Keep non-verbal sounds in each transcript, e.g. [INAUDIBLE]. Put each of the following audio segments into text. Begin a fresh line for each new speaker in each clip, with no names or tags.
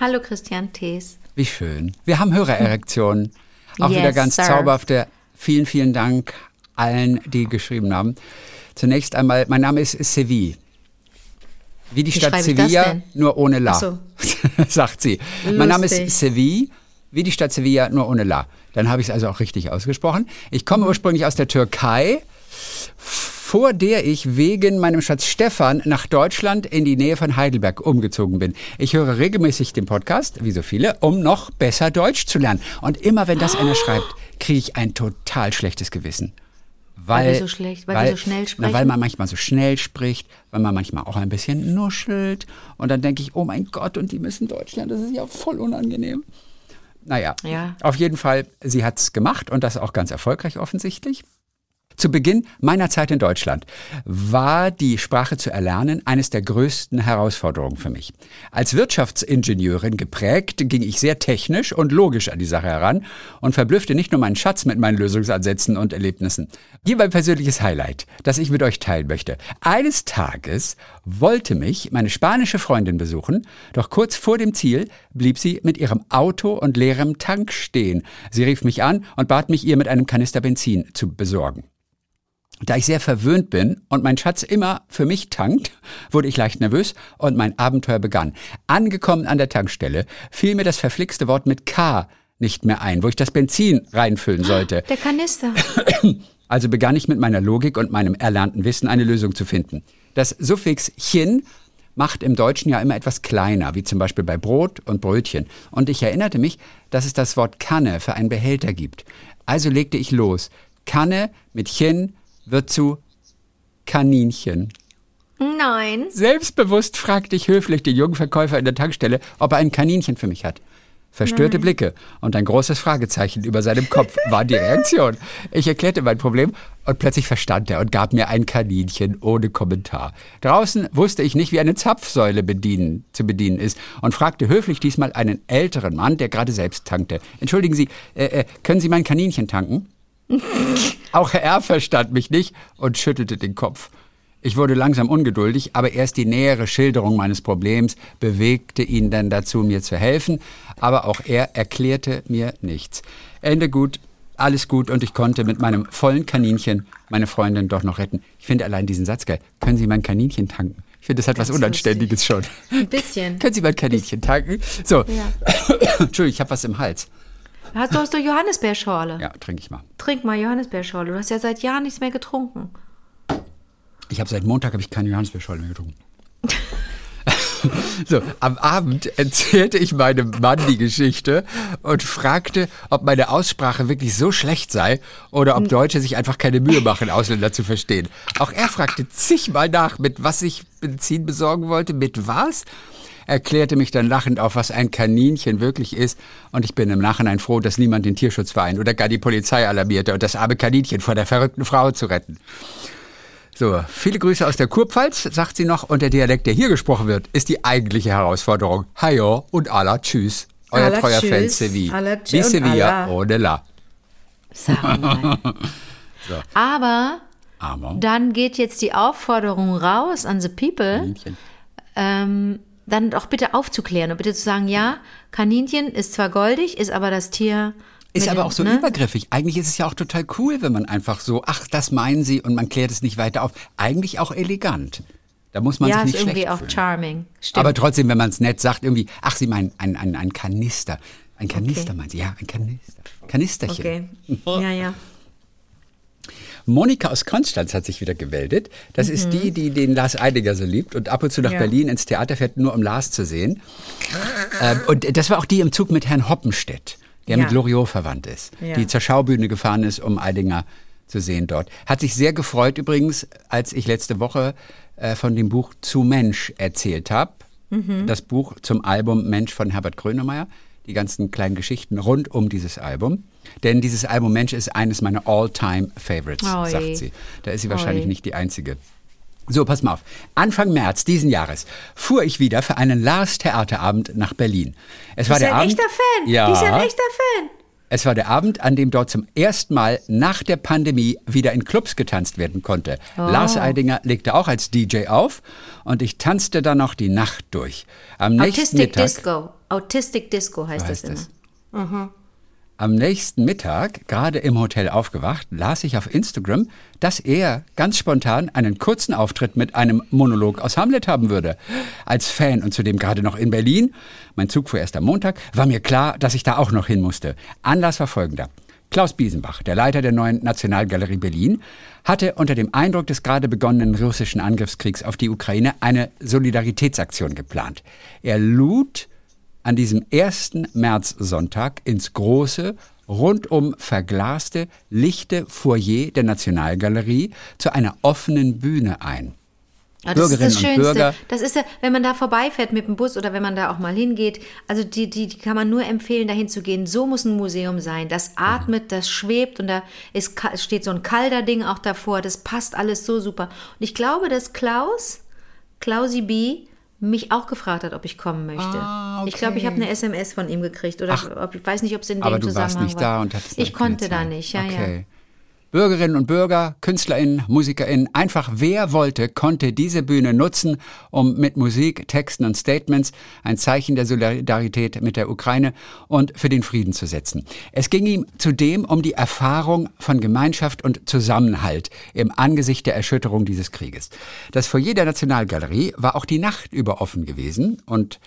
Hallo
Christian Thees.
Wie schön. Wir haben Hörererektionen. Auch
Yes,
wieder ganz
sir.
zauberhafte. Vielen, vielen Dank allen, die geschrieben haben. Zunächst einmal, mein Name ist Seville. Wie die
Wie
Stadt Sevilla, nur ohne La,
Ach so. [LAUGHS]
sagt sie. Mein Name ist
Lustig.
Seville, wie die Stadt Sevilla, nur ohne La. Dann habe ich es also auch richtig ausgesprochen. Ich komme ursprünglich aus der Türkei, vor der ich wegen meinem Schatz Stefan nach Deutschland in die Nähe von Heidelberg umgezogen bin. Ich höre regelmäßig den Podcast, wie so viele, um noch besser Deutsch zu lernen. Und immer wenn das einer schreibt, kriege ich ein total schlechtes Gewissen. Weil,
Weil wir so schlecht- weil wir so schnell
Na,
sprechen?
weil man manchmal so schnell spricht, weil man manchmal auch ein bisschen nuschelt. Und dann denke ich, oh mein Gott, und die müssen Deutsch lernen, das ist ja voll unangenehm. Naja,
Ja.
auf jeden Fall, sie hat es gemacht und das auch ganz erfolgreich offensichtlich. Zu Beginn meiner Zeit in Deutschland war die Sprache zu erlernen eines der größten Herausforderungen für mich. Als Wirtschaftsingenieurin geprägt, ging ich sehr technisch und logisch an die Sache heran und verblüffte nicht nur meinen Schatz mit meinen Lösungsansätzen und Erlebnissen. Hier mein persönliches Highlight, das ich mit euch teilen möchte. Eines Tages wollte mich meine spanische Freundin besuchen, doch kurz vor dem Ziel blieb sie mit ihrem Auto und leerem Tank stehen. Sie rief mich an und bat mich, ihr mit einem Kanister Benzin zu besorgen. Da ich sehr verwöhnt bin und mein Schatz immer für mich tankt, wurde ich leicht nervös und mein Abenteuer begann. Angekommen an der Tankstelle fiel mir das verflixte Wort mit K nicht mehr ein, wo ich das Benzin reinfüllen sollte.
Der Kanister. [CLEARS THROAT]
Also begann ich mit meiner Logik und meinem erlernten Wissen eine Lösung zu finden. Das Suffix chin macht im Deutschen ja immer etwas kleiner, wie zum Beispiel bei Brot und Brötchen. Und ich erinnerte mich, dass es das Wort Kanne für einen Behälter gibt. Also legte ich los. Kanne mit Chin wird zu Kaninchen.
Nein.
Selbstbewusst fragte ich höflich den jungen Verkäufer in der Tankstelle, ob er ein Kaninchen für mich hat. Verstörte Blicke und ein großes Fragezeichen über seinem Kopf war die Reaktion. Ich erklärte mein Problem und plötzlich verstand er und gab mir ein Kaninchen ohne Kommentar. Draußen wusste ich nicht, wie eine Zapfsäule bedienen, zu bedienen ist und fragte höflich diesmal einen älteren Mann, der gerade selbst tankte. Entschuldigen Sie, äh, äh, können Sie mein Kaninchen tanken? Auch er verstand mich nicht und schüttelte den Kopf. Ich wurde langsam ungeduldig, aber erst die nähere Schilderung meines Problems bewegte ihn dann dazu, mir zu helfen, aber auch er erklärte mir nichts. Ende gut, alles gut und ich konnte mit meinem vollen Kaninchen meine Freundin doch noch retten. Ich finde allein diesen Satz geil. Können Sie mein Kaninchen tanken? Ich finde, das hat was
Ganz
Unanständiges schon.
Ein bisschen.
Können Sie mein Kaninchen tanken? So, [COUGHS] Entschuldigung, ich habe was im Hals.
Hast du hast du Johannisbeerschorle?
Ja, trinke ich mal.
Trink mal Johannisbeerschorle. Du hast ja seit Jahren nichts mehr getrunken.
Ich habe seit Montag habe ich keine Johannisbeerschorle mehr getrunken. [LAUGHS] so, am Abend erzählte ich meinem Mann die Geschichte und fragte, ob meine Aussprache wirklich so schlecht sei oder ob Deutsche sich einfach keine Mühe machen, Ausländer zu verstehen. Auch er fragte zigmal nach, mit was ich Benzin besorgen wollte, mit was? Erklärte mich dann lachend auf, was ein Kaninchen wirklich ist. Und ich bin im Nachhinein froh, dass niemand den Tierschutzverein oder gar die Polizei alarmierte und das arme Kaninchen vor der verrückten Frau zu retten. So, viele Grüße aus der Kurpfalz, sagt sie noch, und der Dialekt, der hier gesprochen wird, ist die eigentliche Herausforderung. Hajo und Allah, tschüss. Euer
Allah,
treuer Fan
tschüss.
Sevilla.
Allah, tschüss
Wie Sevilla ohne La.
Sag mal. [LAUGHS] Aber
Aber
dann geht jetzt die Aufforderung raus an the people, ähm, dann doch bitte aufzuklären und bitte zu sagen, ja, Kaninchen ist zwar goldig, ist aber das Tier.
Ist aber auch so
ne?
übergriffig. Eigentlich ist es ja auch total cool, wenn man einfach so, ach, das meinen sie und man klärt es nicht weiter auf. Eigentlich auch elegant. Da muss man
Ja,
sich
ist
nicht
irgendwie
schlecht
auch
fühlen.
charming. Stimmt.
Aber trotzdem, wenn man es nett sagt, irgendwie, ach, Sie meinen ein, ein, ein Kanister. Ein Kanister
Okay.
meinen Sie, ja, ein Kanister. Kanisterchen.
okay. Ja, ja.
Monika aus Konstanz hat sich wieder gemeldet. Das ist die, die den Lars Eidinger so liebt und ab und zu nach
Mhm. Ja.
Berlin ins Theater fährt, nur um Lars zu sehen. ähm, und das war auch die im Zug mit Herrn Hoppenstedt, der
Ja.
mit Loriot verwandt ist,
Ja.
die zur Schaubühne gefahren ist, um Eidinger zu sehen dort. Hat sich sehr gefreut übrigens, als ich letzte Woche äh, von dem Buch Zu Mensch erzählt habe.
Mhm.
Das Buch zum Album Mensch von Herbert Grönemeyer. Die ganzen kleinen Geschichten rund um dieses Album. Denn dieses Album Mensch ist eines meiner All-Time-Favorites, sagt sie. Da ist sie wahrscheinlich
Oi.
nicht die Einzige. So, pass mal auf. Anfang März diesen Jahres fuhr ich wieder für einen Lars-Theaterabend nach Berlin. Es war
ist
der
ein
Abend,
echter Fan.
Ja.
Die ist ein echter Fan.
Es war der Abend, an dem dort zum ersten Mal nach der Pandemie wieder in Clubs getanzt werden konnte.
Oh.
Lars Eidinger legte auch als DJ auf und ich tanzte dann noch die Nacht durch. Am nächsten
Autistic
Mittag,
Disco. Autistic Disco heißt,
heißt
das immer.
das. Am nächsten Mittag, gerade im Hotel aufgewacht, las ich auf Instagram, dass er ganz spontan einen kurzen Auftritt mit einem Monolog aus Hamlet haben würde. Als Fan und zudem gerade noch in Berlin, mein Zug fuhr erst am Montag, war mir klar, dass ich da auch noch hin musste. Anlass war folgender. Klaus Biesenbach, der Leiter der neuen Nationalgalerie Berlin, hatte unter dem Eindruck des gerade begonnenen russischen Angriffskriegs auf die Ukraine eine Solidaritätsaktion geplant. Er lud an diesem ersten Märzsonntag ins große, rundum verglaste, lichte Foyer der Nationalgalerie zu einer offenen Bühne ein.
Ja, das ist
Bürgerinnen
das
und
Schönste.
Bürger.
Das ist ja, wenn man da vorbeifährt mit dem Bus oder wenn man da auch mal hingeht. Also die, die, die kann man nur empfehlen, dahin zu gehen. So muss ein Museum sein. Das atmet, das schwebt und da ist, steht so ein kalter Ding auch davor. Das passt alles so super. Und ich glaube, dass Klaus, Klausi B., mich auch gefragt hat, ob ich kommen möchte.
Ah,
Ich glaube, ich habe
okay.
eine SMS von ihm gekriegt oder ob, ich weiß nicht, ob es in dem
Aber du
Zusammenhang
warst nicht
war.
da und hattest
Ich konnte da nicht, ja, ja.
Bürgerinnen und Bürger, KünstlerInnen, MusikerInnen, einfach wer wollte, konnte diese Bühne nutzen, um mit Musik, Texten und Statements ein Zeichen der Solidarität mit der Ukraine und für den Frieden zu setzen. Es ging ihm zudem um die Erfahrung von Gemeinschaft und Zusammenhalt im Angesicht der Erschütterung dieses Krieges. Das Foyer der Nationalgalerie war auch die Nacht über offen gewesen und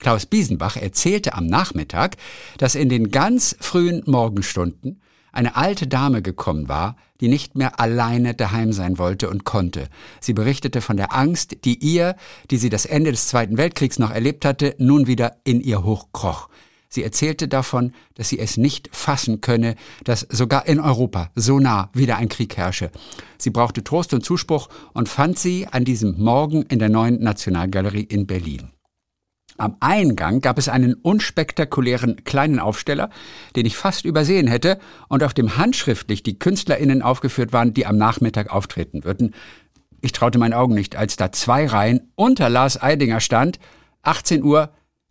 Klaus Biesenbach erzählte am Nachmittag, dass in den ganz frühen Morgenstunden eine alte Dame gekommen war, die nicht mehr alleine daheim sein wollte und konnte. Sie berichtete von der Angst, die ihr, die sie das Ende des Zweiten Weltkriegs noch erlebt hatte, nun wieder in ihr hochkroch. Sie erzählte davon, dass sie es nicht fassen könne, dass sogar in Europa so nah wieder ein Krieg herrsche. Sie brauchte Trost und Zuspruch und fand sie an diesem Morgen in der neuen Nationalgalerie in Berlin. Am Eingang gab es einen unspektakulären kleinen Aufsteller, den ich fast übersehen hätte und auf dem handschriftlich die KünstlerInnen aufgeführt waren, die am Nachmittag auftreten würden. Ich traute meinen Augen nicht, als da zwei Reihen unter Lars Eidinger stand, 18 Uhr,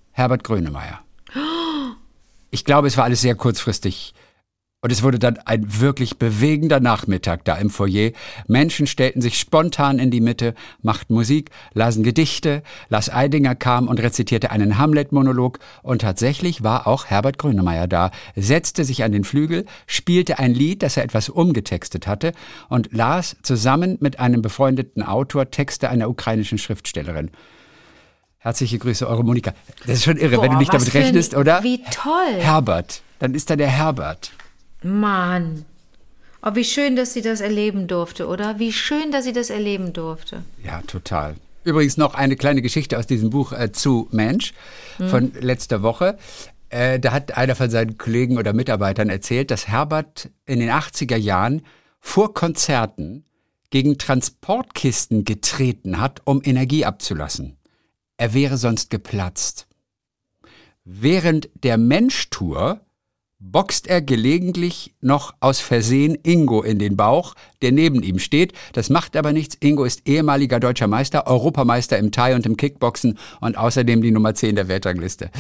Herbert Grönemeyer. Ich glaube, es war alles sehr kurzfristig. Und es wurde dann ein wirklich bewegender Nachmittag da im Foyer. Menschen stellten sich spontan in die Mitte, machten Musik, lasen Gedichte. Lars Eidinger kam und rezitierte einen Hamlet-Monolog. Und tatsächlich war auch Herbert Grönemeyer da, setzte sich an den Flügel, spielte ein Lied, das er etwas umgetextet hatte und las zusammen mit einem befreundeten Autor Texte einer ukrainischen Schriftstellerin. Herzliche Grüße, eure Monika. Das ist schon irre, wenn du
Boah,
nicht damit
für ein-
rechnest, oder?
wie toll.
Herbert. Dann ist da der Herbert.
Mann. Oh, wie schön, dass sie das erleben durfte, oder? Wie schön, dass sie das erleben durfte.
Ja, total. Übrigens noch eine kleine Geschichte aus diesem Buch äh, zu Mensch von letzter Woche. Äh, da hat einer von seinen Kollegen oder Mitarbeitern erzählt, dass Herbert in den 80er Jahren vor Konzerten gegen Transportkisten getreten hat, um Energie abzulassen. Er wäre sonst geplatzt. Während der Mensch-Tour boxt er gelegentlich noch aus Versehen Ingo in den Bauch, der neben ihm steht. Das macht aber nichts. Ingo ist ehemaliger deutscher Meister, Europameister im Thai und im Kickboxen und außerdem die Nummer 10 der Weltrangliste.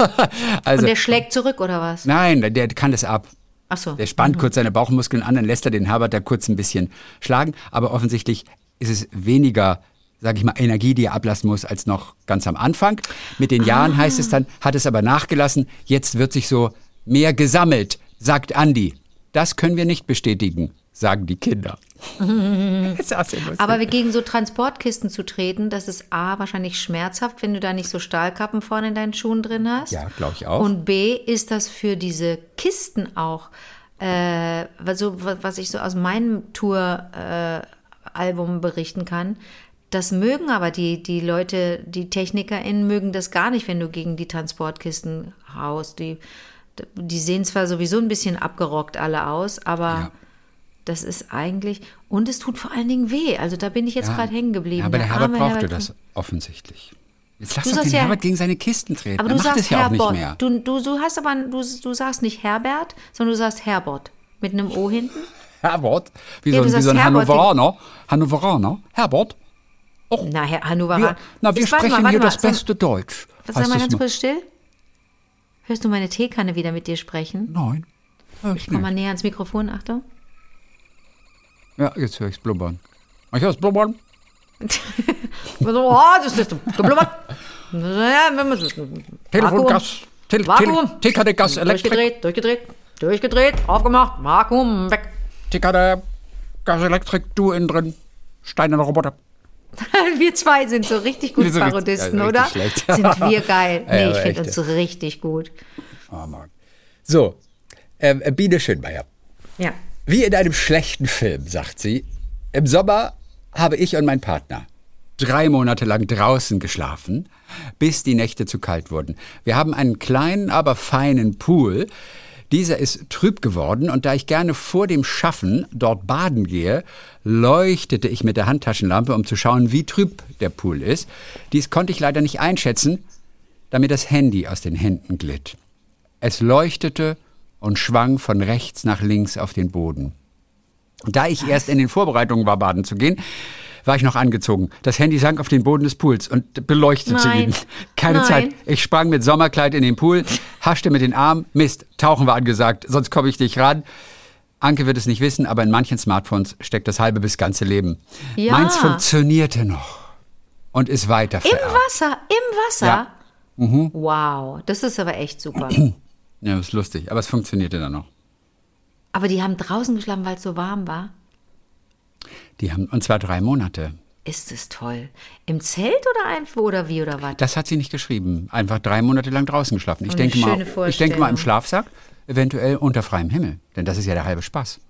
[LAUGHS] also,
Und der schlägt zurück, oder was?
nein, der kann das ab.
Ach so.
Der spannt kurz seine Bauchmuskeln an, dann lässt er den Herbert da kurz ein bisschen schlagen. Aber offensichtlich ist es weniger, sage ich mal, Energie, die er ablassen muss, als noch ganz am Anfang. Mit den Jahren heißt es dann, hat es aber nachgelassen. Jetzt wird sich so mehr gesammelt, sagt Andi. Das können wir nicht bestätigen, sagen die Kinder. ist auch sehr lustig.
Aber gegen so Transportkisten zu treten, das ist A, wahrscheinlich schmerzhaft, wenn du da nicht so Stahlkappen vorne in deinen Schuhen drin hast.
ja, glaube ich auch.
Und B, ist das für diese Kisten auch, äh, also, wa- was ich so aus meinem Tour-Album äh, Album berichten kann, das mögen aber die, die Leute, die TechnikerInnen mögen das gar nicht, wenn du gegen die Transportkisten haust. Die, die sehen zwar sowieso ein bisschen abgerockt alle aus, aber
Ja.
das ist eigentlich, und es tut vor allen Dingen weh. Also da bin ich jetzt
Ja.
gerade hängen geblieben.
Ja, aber der Herbert brauchte
Herbert-
das offensichtlich. Jetzt lass
Du
doch den
ja-
Herbert gegen seine Kisten treten.
Aber
er
du sagst
es ja
Herbert.
nicht mehr.
Du, du, du hast aber, du, du sagst nicht Herbert, sondern du sagst Herbert. Mit einem O hinten. [LAUGHS]
Herbert? Wie
Ja,
so, ein- wie so ein
Herbert,
Hannoveraner. Hannoveraner? Herbert?
Na, Herr Hannover.
Wir, na, wir sprechen
mal,
hier
warte
das
mal.
beste Deutsch.
Was, sag mal ganz kurz still. Hörst du meine Teekanne wieder mit dir sprechen?
Nein. Ich
Komm mal näher ans Mikrofon, Achtung.
Ja, jetzt höre ich's blubbern. Ich höre es blubbern. [LAUGHS]
oh, das ist geblubbert. Ja, wenn man-
Telefon,
Vakuum.
Tickerte, Gas, Elektrik.
Durchgedreht, durchgedreht, durchgedreht, aufgemacht, Vakuum, weg.
Tickerte, Gas, Elektrik, du innen drin. Steinerner Roboter. [LAUGHS]
Wir zwei sind so richtig gute
richtig-
Parodisten,
ja,
oder? Sind [LAUGHS] wir geil.
Ja,
Nee,
aber
ich finde uns richtig gut.
Oh Mann. So, ähm, Biene Schönmeier.
Ja.
Wie in einem schlechten Film, sagt sie. Im Sommer habe ich und mein Partner drei Monate lang draußen geschlafen, bis die Nächte zu kalt wurden. Wir haben einen kleinen, aber feinen Pool. Dieser ist trüb geworden und da ich gerne vor dem Schaffen dort baden gehe, leuchtete ich mit der Handtaschenlampe, um zu schauen, wie trüb der Pool ist. Dies konnte ich leider nicht einschätzen, da mir das Handy aus den Händen glitt. Es leuchtete und schwang von rechts nach links auf den Boden. Da ich erst in den Vorbereitungen war, baden zu gehen, war ich noch angezogen. Das Handy sank auf den Boden des Pools und beleuchtete
Nein.
ihn. Keine
Nein.
Zeit. Ich sprang mit Sommerkleid in den Pool, haschte mit den Armen. Mist, tauchen war angesagt, sonst komme ich nicht ran. Anke wird es nicht wissen, aber in manchen Smartphones steckt das halbe bis ganze Leben.
Ja.
Meins funktionierte noch und ist weiter
Im. Wasser, im Wasser.
Ja. Mhm.
Wow, das ist aber echt super. [CLEARS THROAT]
Ja, das ist lustig, aber es funktionierte dann noch.
aber die haben draußen geschlafen, weil es so warm war.
Die haben, und zwar drei Monate.
Ist es toll. Im Zelt oder einfach oder wie oder was?
Das hat sie nicht geschrieben. Einfach drei Monate lang draußen geschlafen. Ich,
Oh,
denke mal, ich denke mal im. Schlafsack, eventuell unter freiem Himmel. Denn das ist ja der halbe Spaß.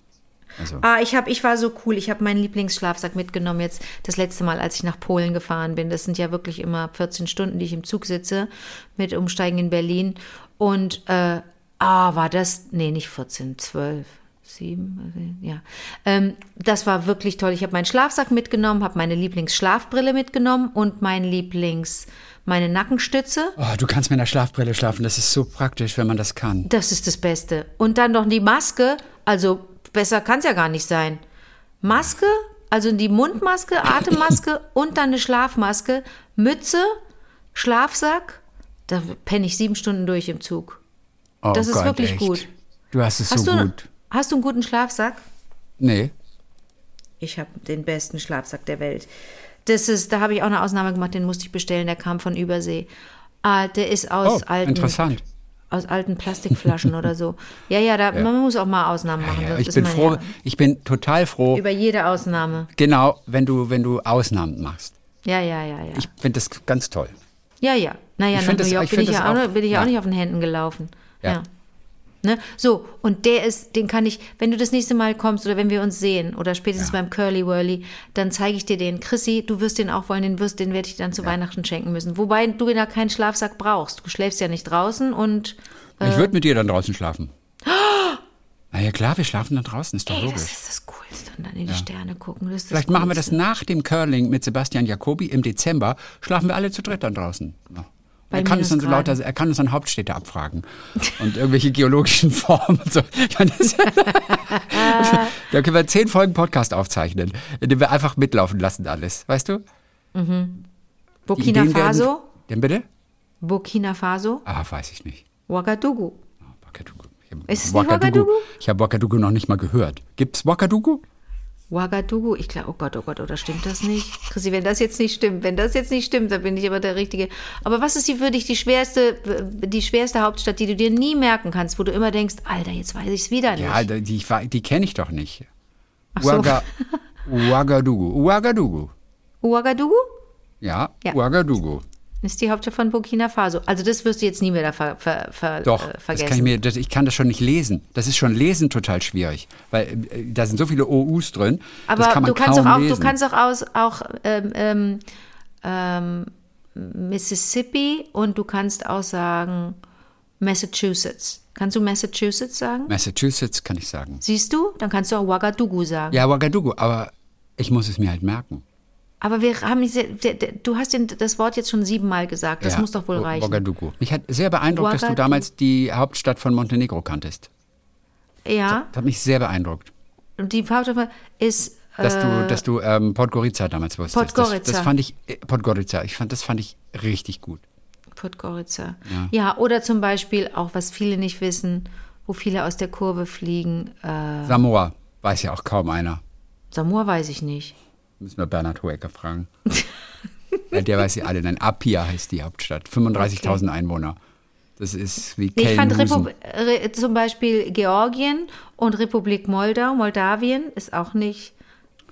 Also,
Ah, ich, hab, ich war so cool. Ich habe meinen Lieblingsschlafsack mitgenommen jetzt das letzte Mal, als ich nach Polen gefahren bin. Das sind ja wirklich immer 14 Stunden, die ich im Zug sitze mit Umsteigen in Berlin. Und äh, ah, war das, nee, nicht 14, 12. Sieben, ja. Ähm, das war wirklich toll. Ich habe meinen Schlafsack mitgenommen, habe meine Lieblingsschlafbrille mitgenommen und mein Lieblings, meine Nackenstütze.
oh, du kannst mit einer Schlafbrille schlafen. Das ist so praktisch, wenn man das kann.
Das ist das Beste. Und dann noch die Maske. Also besser kann es ja gar nicht sein. Maske, also die Mundmaske, [COUGHS] Atemmaske und dann eine Schlafmaske, Mütze, Schlafsack. Da penne ich sieben Stunden durch im Zug.
Oh
Das ist
Gott,
wirklich
echt.
gut.
Du hast es
Hast,
so
du,
gut.
hast du einen guten Schlafsack?
Nee.
Ich habe den besten Schlafsack der Welt. Das ist, da habe ich auch eine Ausnahme gemacht, den musste ich bestellen, der kam von Übersee. Ah, der ist aus
Oh,
alten
interessant.
aus alten Plastikflaschen oder so. [LAUGHS] Ja, ja, da, man muss auch mal Ausnahmen machen.
Ja,
das
ich bin froh,
ja.
ich bin total froh,
Über jede Ausnahme.
genau, wenn du, wenn du Ausnahmen machst.
Ja, ja, ja, ja.
Ich finde das ganz toll.
ja, ja. Naja,
Ich
nach New
das-
York
ich
bin ich, ja
das
auch, bin ich
ja.
auch nicht auf den Händen gelaufen.
Ja.
Ja. Ne? So, und der ist, den kann ich, wenn du das nächste Mal kommst oder wenn wir uns sehen oder spätestens beim Curly Whirly, dann zeige ich dir den. Chrissy, du wirst den auch wollen, den wirst, den werde ich dir dann zu Weihnachten schenken müssen. Wobei du da keinen Schlafsack brauchst. Du schläfst ja nicht draußen und
Ich würde mit dir dann draußen schlafen. [GASPS] Na ja, klar, wir schlafen dann draußen, ist doch
ey, das
logisch.
ist das Coolste. Und dann in die Sterne gucken. Das
Vielleicht
das
machen wir das
Coolste.
nach dem Curling mit Sebastian Jacobi im Dezember. Schlafen wir alle zu dritt dann draußen. Ja.
Bei
Er kann, uns dann so lauter, er kann uns dann Hauptstädte abfragen und irgendwelche geologischen [LAUGHS] Formen und so. Meine, das, [LAUGHS] da können wir zehn Folgen Podcast aufzeichnen, indem wir einfach mitlaufen lassen alles. Weißt du? Die
Burkina
Ideen werden-
Faso?
Denn bitte?
Burkina Faso?
Ah, weiß ich nicht.
Ouagadougou.
Ouagadougou. Ich hab
es nicht Ouagadougou?
Ich habe Ouagadougou noch nicht mal gehört. Gibt's Ouagadougou?
Ouagadougou, ich glaube, oh Gott, oh Gott, oder stimmt das nicht? Chrissy, wenn das jetzt nicht stimmt, wenn das jetzt nicht stimmt, dann bin ich aber der Richtige. Aber was ist die für dich die schwerste, die schwerste Hauptstadt, die du dir nie merken kannst, wo du immer denkst, Alter, jetzt weiß ich es wieder nicht.
Ja, die, die, die kenne ich doch nicht.
Ach so.
Ouaga, [LAUGHS] Ouagadougou. Ouagadougou.
Ouagadougou
Ja,
Ja.
Ouagadougou.
Ist die Hauptstadt von Burkina Faso. Also das wirst du jetzt nie mehr ver, ver, ver,
Doch,
äh,
das
vergessen.
kann ich, mir, das, ich kann das schon nicht lesen. Das ist schon lesen total schwierig, weil äh, da sind so viele OUs drin.
Aber
das kann
du kannst doch auch, du kannst auch aus auch ähm, ähm, ähm, Mississippi und du kannst auch sagen Massachusetts. Kannst du Massachusetts sagen?
Massachusetts kann ich sagen.
Siehst du? Dann kannst du auch Ouagadougou sagen.
Ja, Ouagadougou, aber ich muss es mir halt merken.
Aber wir haben nicht sehr, du hast das Wort jetzt schon siebenmal gesagt. Das
Ja,
muss doch wohl
Wo-
reichen.
Ouagadougou. Mich hat sehr beeindruckt, dass du
Ouagadougou.
damals die Hauptstadt von Montenegro kanntest.
Ja,
Das hat mich sehr beeindruckt.
und die Hauptstadt ist.
Dass
äh,
du, dass du ähm, Podgorica damals wusstest. Das,
Podgorica.
das fand ich, äh, Podgorica, ich fand, das fand ich richtig gut.
Podgorica. Ja. oder zum Beispiel auch, was viele nicht wissen, wo viele aus der Kurve fliegen. Äh,
Samoa, weiß ja auch kaum einer.
Samoa weiß ich nicht.
Müssen wir Bernhard Hoeker fragen. [LAUGHS] ja, der weiß sie alle. Nein, Apia heißt die Hauptstadt. 35.000 Einwohner. Das ist wie
ich fand. Repub Re zum Beispiel Georgien und Republik Moldau, Moldawien ist auch nicht.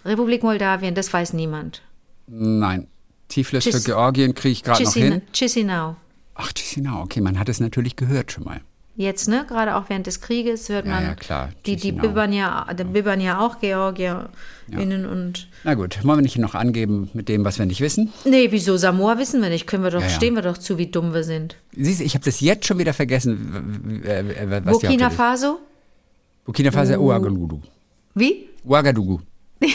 Republik Moldawien, das weiß niemand.
Nein. Tiflis für Georgien kriege ich gerade noch hin.
Chisinau.
Ach, Chisinau, okay, man hat es natürlich gehört schon mal.
Jetzt, ne? Gerade auch während des Krieges hört
Ja,
man.
ja, klar,
Die, die
Chisinau.
bibbern ja, die bibbern ja auch Georgierinnen und.
Na gut, wollen wir nicht noch angeben mit dem, was wir nicht wissen?
Nee, wieso? Samoa wissen wir nicht. Können wir doch,
Ja, ja.
stehen wir doch zu, wie dumm wir sind.
Siehst du, ich habe das jetzt schon wieder vergessen, äh, was die
Burkina. Faso?
Burkina Faso, Ouagadougou.
Wie?
Ouagadougou. [LAUGHS]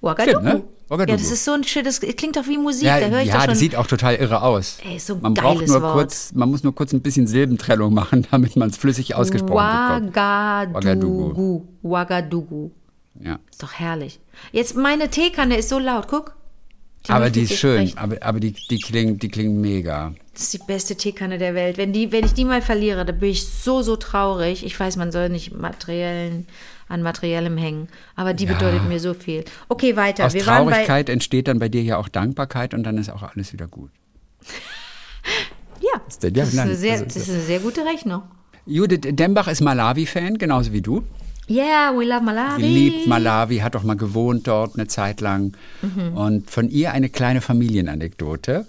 Ouagadougou.
Stimmt, ne? Ouagadougou.
Ja, das ist so ein schönes, das klingt doch wie Musik,
Ja,
da höre ich
ja
doch schon.
das sieht auch total irre aus.
Ey, so ein
man braucht
geiles
nur
Wort.
kurz, man muss nur kurz ein bisschen Silbentrennung machen, [LAUGHS] damit man es flüssig ausgesprochen bekommt.
Ouagadougou. Ouagadougou.
Ja.
Ist doch herrlich. Jetzt, meine Teekanne ist so laut, guck.
Aber
möchte
die ist schön,
sprechen.
aber, aber die, die, klingen, die klingen mega.
Das ist die beste Teekanne der Welt. Wenn, die, wenn ich die mal verliere, dann bin ich so, so traurig. Ich weiß, man soll nicht materiellen, an Materiellem hängen. Aber die
Ja.
bedeutet mir so viel. Okay, weiter.
Aus
Wir.
Traurigkeit entsteht dann bei dir ja auch Dankbarkeit und dann ist auch alles wieder gut. [LAUGHS]
Ja,
denn? Ja,
das, ist
nein,
eine sehr,
also-
das ist eine sehr gute Rechnung.
Judith Dembach ist Malawi-Fan, genauso wie du.
Yeah, we love Malawi.
Sie liebt Malawi, hat auch mal gewohnt dort eine Zeit lang.
Mhm.
Und von ihr eine kleine Familienanekdote.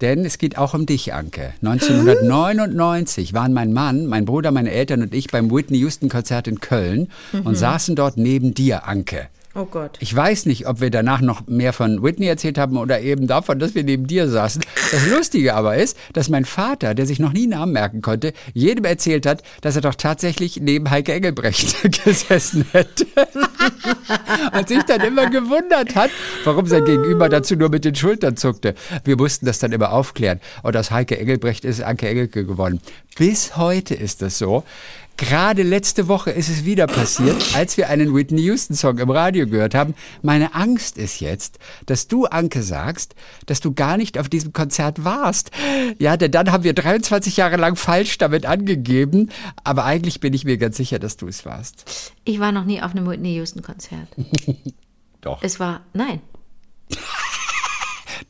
Denn es geht auch um dich, Anke. 1999 waren mein Mann, mein Bruder, meine Eltern und ich beim Whitney Houston Konzert in Köln und saßen dort neben dir, Anke.
Oh Gott.
Ich weiß nicht, ob wir danach noch mehr von Whitney erzählt haben oder eben davon, dass wir neben dir saßen. Das Lustige aber ist, dass mein Vater, der sich noch nie Namen merken konnte, jedem erzählt hat, dass er doch tatsächlich neben Heike Engelbrecht [LAUGHS] gesessen hätte. [LAUGHS] Und sich dann immer gewundert hat, warum sein Gegenüber dazu nur mit den Schultern zuckte. Wir mussten das dann immer aufklären. Und aus Heike Engelbrecht ist Anke Engelke geworden. Bis heute ist das so. Gerade letzte Woche ist es wieder passiert, als wir einen Whitney Houston Song im Radio gehört haben. Meine Angst ist jetzt, dass du, Anke, sagst, dass du gar nicht auf diesem Konzert warst. Ja, denn dann haben wir 23 Jahre lang falsch damit angegeben. Aber eigentlich bin ich mir ganz sicher, dass du es warst.
Ich war noch nie auf einem Whitney Houston Konzert. [LAUGHS]
Doch.
Es war, nein, [LAUGHS]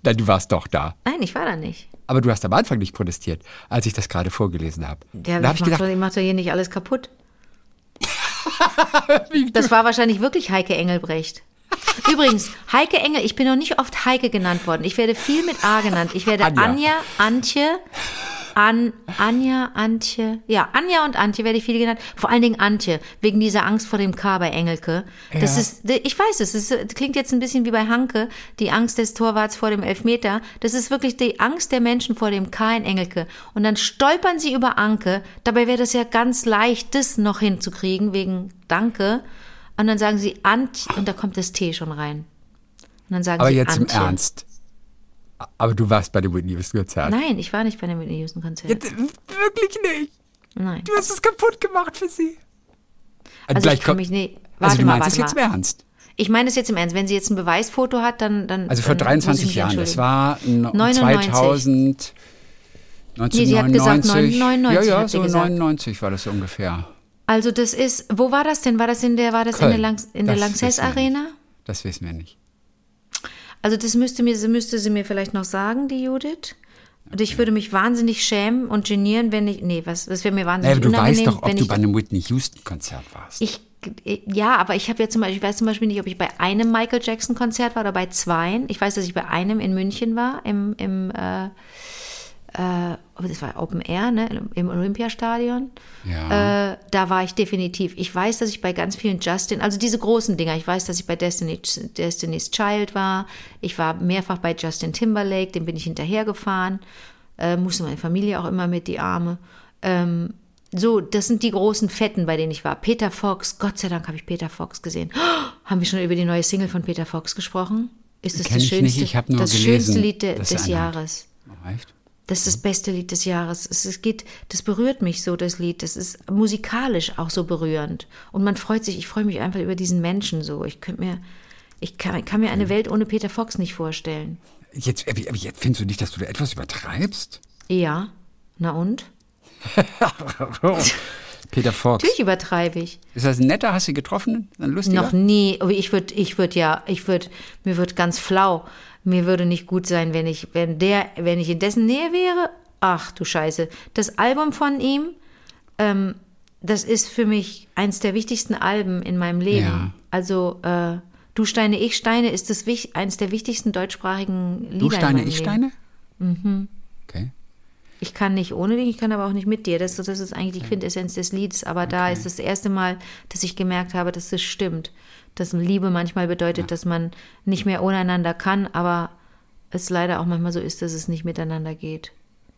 Nein, du warst doch da.
nein, ich war da nicht.
Aber du hast am Anfang nicht protestiert, als ich das gerade vorgelesen habe.
Ja,
da habe
ich,
ich gedacht,
doch, ich mach doch hier nicht alles kaputt. [LAUGHS] Das war wahrscheinlich wirklich Heike Engelbrecht. Übrigens, Heike Engel, ich bin noch nicht oft Heike genannt worden. Ich werde viel mit A genannt. Ich werde
Anja.
Anja, Antje, An, Anja, Antje. Ja, Anja und Antje werde ich viel genannt. Vor allen Dingen Antje, wegen dieser Angst vor dem K bei Engelke. Das
Ja.
ist, ich weiß, es das klingt jetzt ein bisschen wie bei Hanke, die Angst des Torwarts vor dem Elfmeter. Das ist wirklich die Angst der Menschen vor dem K in Engelke. Und dann stolpern sie über Anke. Dabei wäre das ja ganz leicht, das noch hinzukriegen, wegen Danke. Und dann sagen sie Antje, und da kommt das T schon rein. Und dann sagen
aber
sie
jetzt im
Antje.
Ernst. Aber du warst bei dem Whitney Houston Konzert.
Nein, ich war nicht bei dem Whitney Houston Konzert.
Jetzt, wirklich nicht.
Nein.
Du hast es kaputt gemacht für sie.
Also
Gleich
ich kann mich nicht.
Also
Warte
du
mal,
meinst es
warte
jetzt
mal.
im Ernst?
Ich meine es jetzt im Ernst. Wenn sie jetzt ein Beweisfoto hat, dann. dann
Also vor
dann muss ich
23
mich
Jahren. Das war no-
99.
2000.
Nee, sie hat gesagt
1999.
99
Ja, ja, so
gesagt.
99 war das ungefähr.
Also das ist, wo war das denn? War das in der, war das in der,
Köln.
Lanx, in der Lanxess. Arena?
Das wissen wir nicht.
Also das müsste, mir, müsste sie mir vielleicht noch sagen, die Judith. Und ich würde mich wahnsinnig schämen und genieren, wenn ich, nee, was, das wäre mir
Naja,
wahnsinnig
du
unangenehm,
weißt doch, ob
wenn
du
ich,
bei einem Whitney Houston Konzert warst.
ich, ja, aber ich habe ja zum Beispiel, ich weiß zum Beispiel nicht, ob ich bei einem Michael Jackson Konzert war oder bei zweien. Ich weiß, dass ich bei einem in München war, im, im äh, äh, das war Open Air, ne, im Olympiastadion.
Ja.
Äh, da war ich definitiv. Ich weiß, dass ich bei ganz vielen Justin, also diese großen Dinger, ich weiß, dass ich bei Destiny, Destiny's Child war. Ich war mehrfach bei Justin Timberlake, dem bin ich hinterhergefahren. Äh, musste meine Familie auch immer mit, die Arme. Ähm, so, das sind die großen Fetten, bei denen ich war. Peter Fox, Gott sei Dank habe ich Peter Fox gesehen. Oh, [GASPS] haben wir schon über die neue Single von Peter Fox gesprochen? ist das
ich
schönste,
nicht, ich nur
das
gelesen,
schönste Lied de, des Jahres.
Echt?
Das ist das beste Lied des Jahres. Es, geht, das berührt mich so, das Lied. Das ist musikalisch auch so berührend. Und man freut sich, ich freue mich einfach über diesen Menschen so. Ich könnte mir, ich kann, kann mir eine Welt ohne Peter Fox nicht vorstellen.
Jetzt, jetzt findest du nicht, dass du da etwas übertreibst?
Ja, na und? [LAUGHS]
Peter Fox.
Natürlich übertreibe ich.
Ist das ein netter? Hast du ihn getroffen? Ein lustiger?
Noch nie. Aber ich würde, ich würde ja, ich würde, mir wird ganz flau. Mir würde nicht gut sein, wenn ich, wenn der, wenn ich in dessen Nähe wäre. Ach du Scheiße. Das Album von ihm, ähm, das ist für mich eins der wichtigsten Alben in meinem Leben.
Ja.
Also, äh, Du Steine, ich Steine ist das eins der wichtigsten deutschsprachigen Lieder.
Du
in
Steine, ich
Leben.
Steine? Mhm. Okay.
Ich kann nicht ohne dich, ich kann aber auch nicht mit dir. Das, das ist eigentlich die Quintessenz des Liedes. Aber da ist das erste Mal, dass ich gemerkt habe, dass das stimmt. Dass Liebe manchmal bedeutet, dass man nicht mehr ohne einander kann, aber es leider auch manchmal so ist, dass es nicht miteinander geht.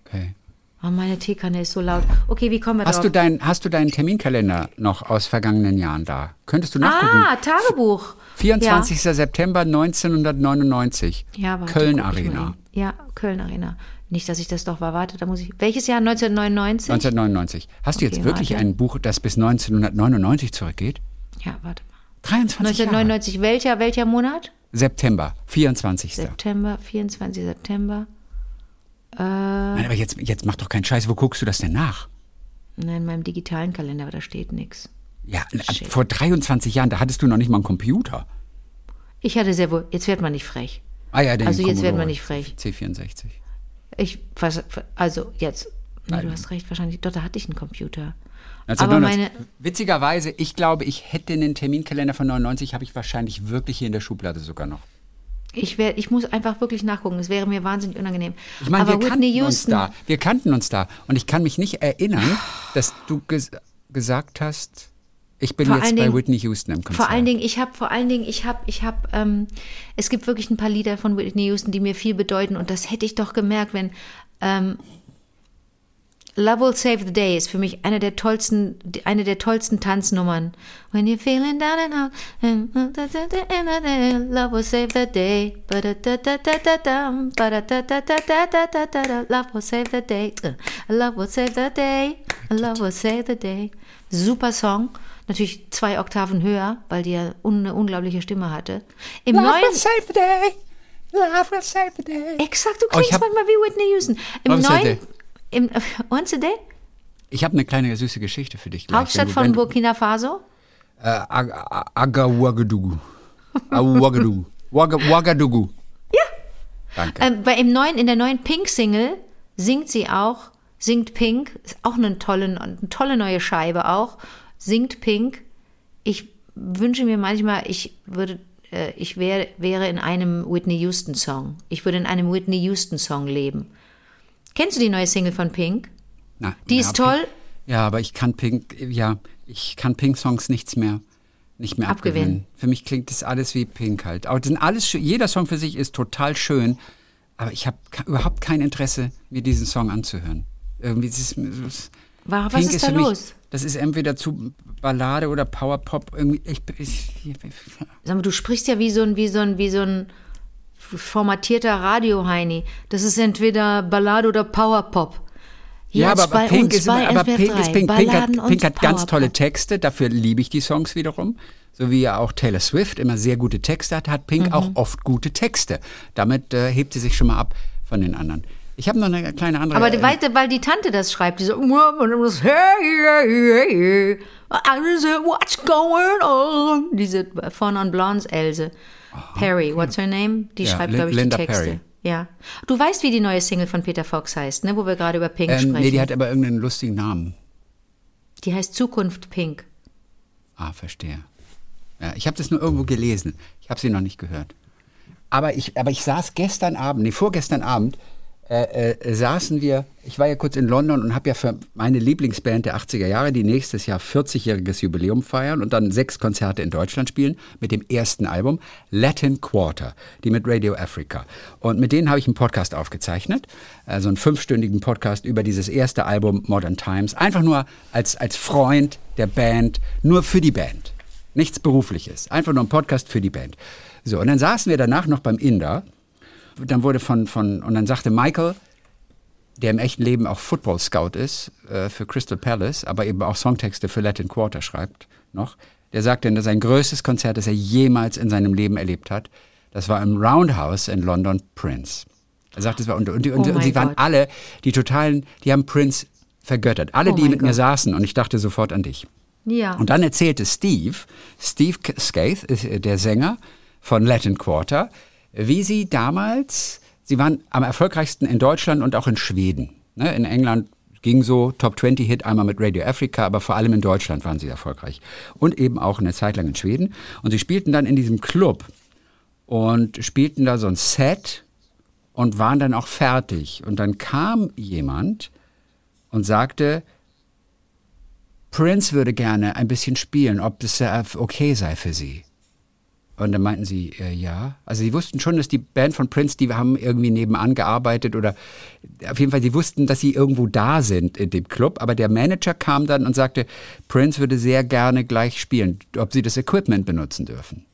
okay.
Oh, meine Teekanne ist so laut. Okay, wie kommen wir
Hast
drauf?
du, dein, hast du deinen Terminkalender noch aus vergangenen Jahren da? Könntest du nachgucken?
ah, Tagebuch.
24. September 1999.
Ja, ja warte,
Köln Arena.
Ja, Köln Arena. Nicht, dass ich das doch war. Warte, da muss ich. Welches Jahr? 1999?
1999. Hast du jetzt
Okay,
wirklich
warte.
ein Buch, das bis 1999 zurückgeht?
ja, warte mal.
23 Jahre.
1999, welcher, welcher Monat?
September, 24.
September, 24. September. Äh,
Nein, aber jetzt, jetzt mach doch keinen Scheiß. Wo guckst du das denn nach?
nein, in meinem digitalen Kalender, aber da steht nichts.
Ja,
Shit.
vor 23 Jahren, da hattest du noch nicht mal einen Computer.
Ich hatte sehr wohl, jetzt wird man nicht frech.
Ah ja, den
Also jetzt werden
Commodore
wir nicht frech.
C64.
Ich, also jetzt,
Nein.
du hast recht, wahrscheinlich, doch, da hatte ich einen Computer.
1999.
Aber meine,
Witzigerweise, ich glaube, ich hätte einen Terminkalender von 99, habe ich wahrscheinlich wirklich hier in der Schublade sogar noch.
ich, wär, ich muss einfach wirklich nachgucken, es wäre mir wahnsinnig unangenehm.
Ich meine, wir kannten uns da. Wir kannten uns da. Und ich kann mich nicht erinnern, dass du ges gesagt hast, ich bin
Vor
jetzt bei
Dingen-
Whitney Houston im Konzert.
Vor allen Dingen, ich habe, vor allen Dingen, ich habe, ich habe, ähm, es gibt wirklich ein paar Lieder von Whitney Houston, die mir viel bedeuten und das hätte ich doch gemerkt, wenn ähm, Love Will Save the Day ist für mich eine der tollsten, eine der tollsten Tanznummern. When you're feeling down and out, Love Will Save the Day. Love Will Save the Day. Love Will Save the Day. Love Will Save the Day. Super Song. Natürlich zwei Oktaven höher, weil die ja eine unglaubliche Stimme hatte. Im
Love
neuen
Will Save the Day. Love Will Save the Day.
Exakt, du klingst
oh,
manchmal wie Whitney Houston. Im neuen im, once a day?
Ich habe eine kleine süße Geschichte für dich. Gleich,
Hauptstadt von Burkina Faso?
Äh, Ag- Ag- Agawagadugu. Ouagadougou. Ouaga- Ouagadougou.
Ja.
Danke.
Ähm, bei im neuen, in der neuen Pink-Single singt sie auch, singt Pink, ist auch eine tolle, eine tolle neue Scheibe auch, singt Pink. Ich wünsche mir manchmal, ich würde, äh, ich wäre, wäre in einem Whitney Houston Song. Ich würde in einem Whitney Houston Song leben. Kennst du die neue Single von Pink?
Na,
Die
ja,
ist
Pink-
toll.
Ja, aber ich kann Pink, ja, ich kann Pink-Songs nichts mehr, nicht mehr abgewinnen.
Abgewinnen.
Für mich klingt das alles wie Pink halt. Aber sind alles, jeder Song für sich ist total schön, aber ich habe überhaupt kein Interesse, mir diesen Song anzuhören. Irgendwie das ist, das,
Wa- was
Pink
ist da
für mich,
los?
Das ist entweder zu Ballade oder Powerpop. Irgendwie, ich, ich,
Sag mal, du sprichst ja wie so ein, wie so ein, wie so ein formatierter Radio-Heini. Das ist entweder Ballade oder Powerpop.
Ja, aber
bei
Pink ist aber Pink
3,
ist Pink. Pink hat, Pink hat ganz tolle Texte, dafür liebe ich die Songs wiederum. So wie ja auch Taylor Swift immer sehr gute Texte hat, hat
Mhm.
Pink auch oft gute Texte. Damit äh, hebt sie sich schon mal ab von den anderen. Ich habe noch eine kleine andere.
Aber die,
äh,
weil, weil die Tante das schreibt, die so, hey, hey, hey, I said, what's going on? Diese von on Blondes Else. Perry, what's her name? Die
Ja,
schreibt, glaube ich,
Linda
die Texte.
Perry.
Ja. Du weißt, wie die neue Single von Peter Fox heißt, ne? wo wir gerade über Pink
ähm,
sprechen.
nee, die hat aber irgendeinen lustigen Namen.
die heißt Zukunft Pink.
Ah, verstehe. Ja, ich habe das nur irgendwo gelesen. Ich habe sie noch nicht gehört. Aber ich, aber ich saß gestern Abend, nee, vorgestern Abend, äh, äh, saßen wir, ich war ja kurz in London und habe ja für meine Lieblingsband der 80er Jahre, die nächstes Jahr 40-jähriges Jubiläum feiern und dann sechs Konzerte in Deutschland spielen mit dem ersten Album, Latin Quarter, die mit Radio Africa. Und mit denen habe ich einen Podcast aufgezeichnet, also einen fünfstündigen Podcast über dieses erste Album Modern Times, einfach nur als, als Freund der Band, nur für die Band. Nichts Berufliches, einfach nur ein Podcast für die Band. So, und dann saßen wir danach noch beim Inder. Dann wurde von, von und dann sagte Michael, der im echten Leben auch Football Scout ist äh, für Crystal Palace, aber eben auch Songtexte für Latin Quarter schreibt noch, der sagte, dass sein größtes Konzert, das er jemals in seinem Leben erlebt hat, das war im Roundhouse in London Prince. Er sagte, es war und, und, und,
Oh
und sie waren
Gott.
alle die totalen, die haben Prince vergöttert. Alle,
Oh
die mit mir
Gott.
saßen und ich dachte sofort an dich.
Ja.
Und dann erzählte Steve, Steve Skaith, ist äh, der Sänger von Latin Quarter, wie sie damals, sie waren am erfolgreichsten in Deutschland und auch in Schweden. Ne, in England ging so Top 20 Hit einmal mit Radio Africa, aber vor allem in Deutschland waren sie erfolgreich. Und eben auch eine Zeit lang in Schweden. Und sie spielten dann in diesem Club und spielten da so ein Set und waren dann auch fertig. Und dann kam jemand und sagte, Prince würde gerne ein bisschen spielen, ob das äh, okay sei für sie. Und dann meinten sie, äh, ja. Also sie wussten schon, dass die Band von Prince, die haben irgendwie nebenan gearbeitet oder auf jeden Fall, sie wussten, dass sie irgendwo da sind in dem Club. Aber der Manager kam dann und sagte, Prince würde sehr gerne gleich spielen, ob sie das Equipment benutzen dürfen.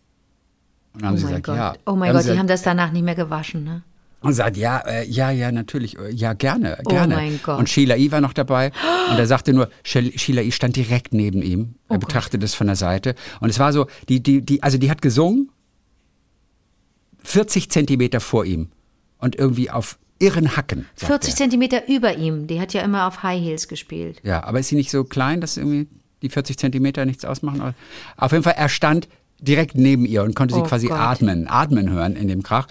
Und dann haben
oh
sie gesagt,
Gott.
ja.
Oh mein Gott,
sie
die
gesagt,
haben das danach nicht mehr gewaschen, ne?
Und sagt, ja, äh, ja, ja, natürlich, äh, ja, gerne,
Oh
gerne.
mein Gott.
Und Sheila E. war noch dabei [GASPS] und er sagte nur, Sheila E. stand direkt neben ihm. Er
Oh
betrachtete das von der Seite. Und es war so, die, die, die, also die hat gesungen, 40 Zentimeter vor ihm und irgendwie auf irren Hacken. sagt
40
er.
Zentimeter über ihm. Die hat ja immer auf High Heels gespielt.
Ja, aber ist sie nicht so klein, dass irgendwie die 40 Zentimeter nichts ausmachen? Auf jeden Fall, er stand direkt neben ihr und konnte sie
Oh
quasi
Gott.
atmen, atmen hören in dem Krach.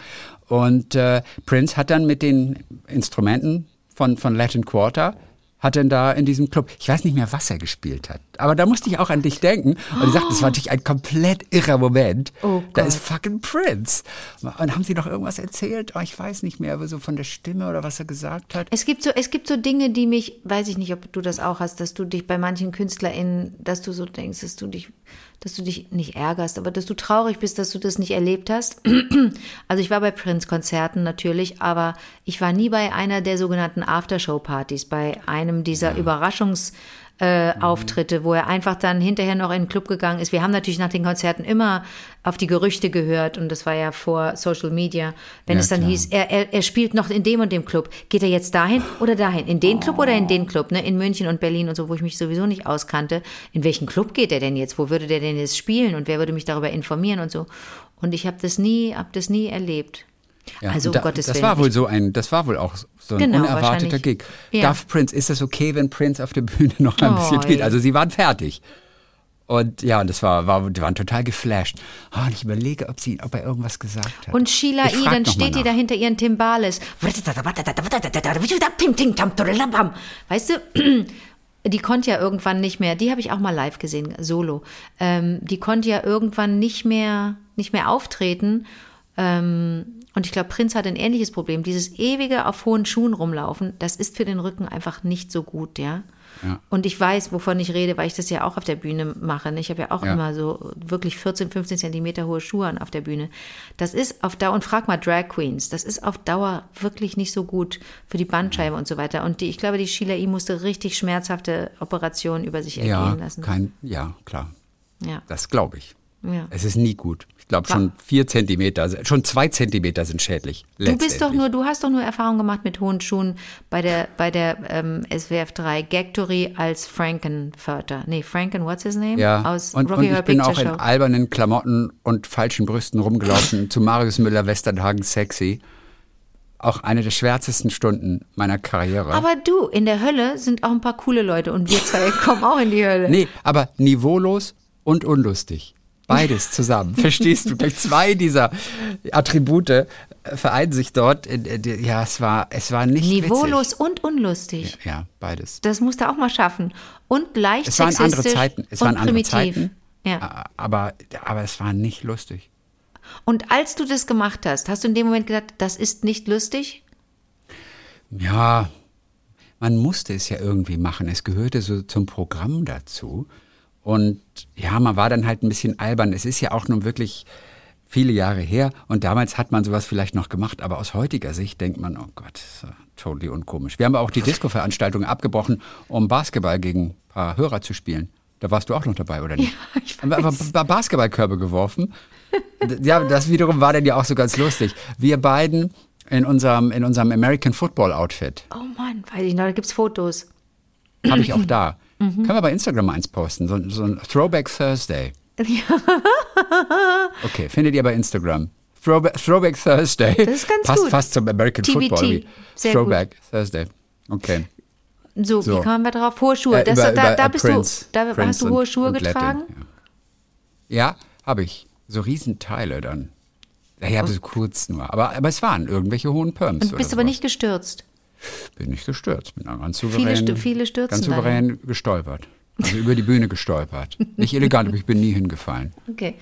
Und äh, Prince hat dann mit den Instrumenten von, von Latin Quarter, hat dann da in diesem Club, ich weiß nicht mehr, was er gespielt hat, aber da musste ich auch an dich denken. Und ich sagte, das war natürlich ein komplett irrer Moment.
Oh
da ist fucking Prince. Und haben sie noch irgendwas erzählt? Oh, ich weiß nicht mehr, aber so von der Stimme oder was er gesagt hat.
Es gibt so, es gibt so Dinge, die mich, weiß ich nicht, ob du das auch hast, dass du dich bei manchen KünstlerInnen, dass du so denkst, dass du dich, dass du dich nicht ärgerst, aber dass du traurig bist, dass du das nicht erlebt hast. [CLEARS THROAT] Also ich war bei Prince-Konzerten natürlich, aber ich war nie bei einer der sogenannten Aftershow-Partys, bei einem dieser Überraschungs- äh, Auftritte, wo er einfach dann hinterher noch in den Club gegangen ist. Wir haben natürlich nach den Konzerten immer auf die Gerüchte gehört und das war ja vor Social Media. Wenn
Ja,
es dann
klar.
hieß, er, er, er spielt noch in dem und dem Club. Geht er jetzt dahin oder dahin? In den Club oder in den Club? Ne? In München und Berlin und so, wo ich mich sowieso nicht auskannte. In welchen Club geht er denn jetzt? Wo würde der denn jetzt spielen? Und wer würde mich darüber informieren und so? Und ich habe das nie, habe das nie erlebt.
Ja,
also um Gottes
das
Willen.
war wohl so ein, das war wohl auch so ein
Genau,
unerwarteter. Gig.
Ja.
Darf Prince, ist das okay, wenn Prince auf der Bühne noch ein
Oh,
bisschen spielt? Also sie waren fertig. Und ja, und das war, war, die waren total geflasht. Ah, und ich überlege, ob sie, ob er irgendwas gesagt hat.
und Sheila E., dann steht die da hinter ihren Timbales. Weißt du, [CLEARS THROAT] die konnte ja irgendwann nicht mehr, die habe ich auch mal live gesehen, solo. Ähm, die konnte ja irgendwann nicht mehr, nicht mehr auftreten. Ähm, und ich glaube, Prinz hat ein ähnliches Problem. Dieses ewige auf hohen Schuhen rumlaufen, das ist für den Rücken einfach nicht so gut, ja.
Ja.
Und ich weiß, wovon ich rede, weil ich das ja auch auf der Bühne mache. ne? Ich habe ja auch
Ja.
immer so wirklich 14, 15 Zentimeter hohe Schuhe an auf der Bühne. Das ist auf Dauer, und frag mal Drag Queens, das ist auf Dauer wirklich nicht so gut für die Bandscheibe und so weiter. Und die, ich glaube, die Sheila E. musste richtig schmerzhafte Operationen über sich
ja,
ergehen lassen.
kein, ja, klar.
Ja.
Das glaube ich.
Ja.
Es ist nie gut. Ich glaube schon vier Zentimeter, schon zwei Zentimeter sind schädlich.
Du bist doch nur, du hast doch nur Erfahrung gemacht mit hohen Schuhen bei der, bei der ähm, SWF 3 Gagtory als Frankenfurter. Nee, Franken, what's his name?
Ja,
Aus
und,
Rocky
und
Horror
ich bin auch
Picture
in
Show.
albernen Klamotten und falschen Brüsten rumgelaufen [LAUGHS] zu Marius Müller Westernhagen sexy. Auch eine der schwärzesten Stunden meiner Karriere.
Aber du, in der Hölle sind auch ein paar coole Leute und wir zwei kommen auch in die Hölle.
nee, aber niveaulos und unlustig. Beides zusammen. [LAUGHS] Verstehst du? Gleich zwei dieser Attribute äh, vereinen sich dort. Ja, es war, es war nicht
Niveaulos
witzig.
und unlustig.
Ja, beides.
Das musst du auch mal schaffen. Und leicht
Es waren andere Zeiten. Es
und
waren andere
primitiv.
Zeiten.
Ja.
Aber, aber es war nicht lustig.
Und als du das gemacht hast, hast du in dem Moment gedacht, das ist nicht lustig?
Ja, man musste es ja irgendwie machen. Es gehörte so zum Programm dazu. Und ja, man war dann halt ein bisschen albern. Es ist ja auch nun wirklich viele Jahre her. Und damals hat man sowas vielleicht noch gemacht. Aber aus heutiger Sicht denkt man, oh Gott, das ist ja totally unkomisch. Wir haben auch die Disco-Veranstaltung abgebrochen, um Basketball gegen ein paar Hörer zu spielen. Da warst du auch noch dabei, oder nicht?
Ja, ich
Haben wir aber ba- Basketballkörbe geworfen. Ja, das wiederum war dann ja auch so ganz lustig. Wir beiden in unserem, in unserem American Football Outfit.
Oh Mann, weiß ich noch, da gibt es Fotos.
Habe ich auch da.
Mhm.
Können wir bei Instagram eins posten? So, so ein Throwback Thursday. [LAUGHS] Okay, findet ihr bei Instagram. Throwback, Throwback Thursday.
Das ist ganz
Passt
gut.
fast zum American
TBT.
Football.
Sehr
Throwback Thursday. Okay.
So,
So.
wie kamen wir drauf? Hohe Schuhe.
Äh,
das,
über-
da
über,
da
äh,
bist
Prince.
du, da
Prince
hast du
und-
hohe Schuhe
und Latin,
getragen?
Ja, ja habe ich. So Riesenteile dann. Ja, ja, so kurz nur. Aber, aber es waren irgendwelche hohen Perms.
Und bist aber
sowas.
nicht gestürzt.
Bin nicht gestürzt. Bin ganz
Viele
souverän.
Stü- viele stürzen
Ganz souverän gestolpert. Also über die Bühne gestolpert. [LAUGHS] Nicht elegant, aber ich bin nie hingefallen.
Okay.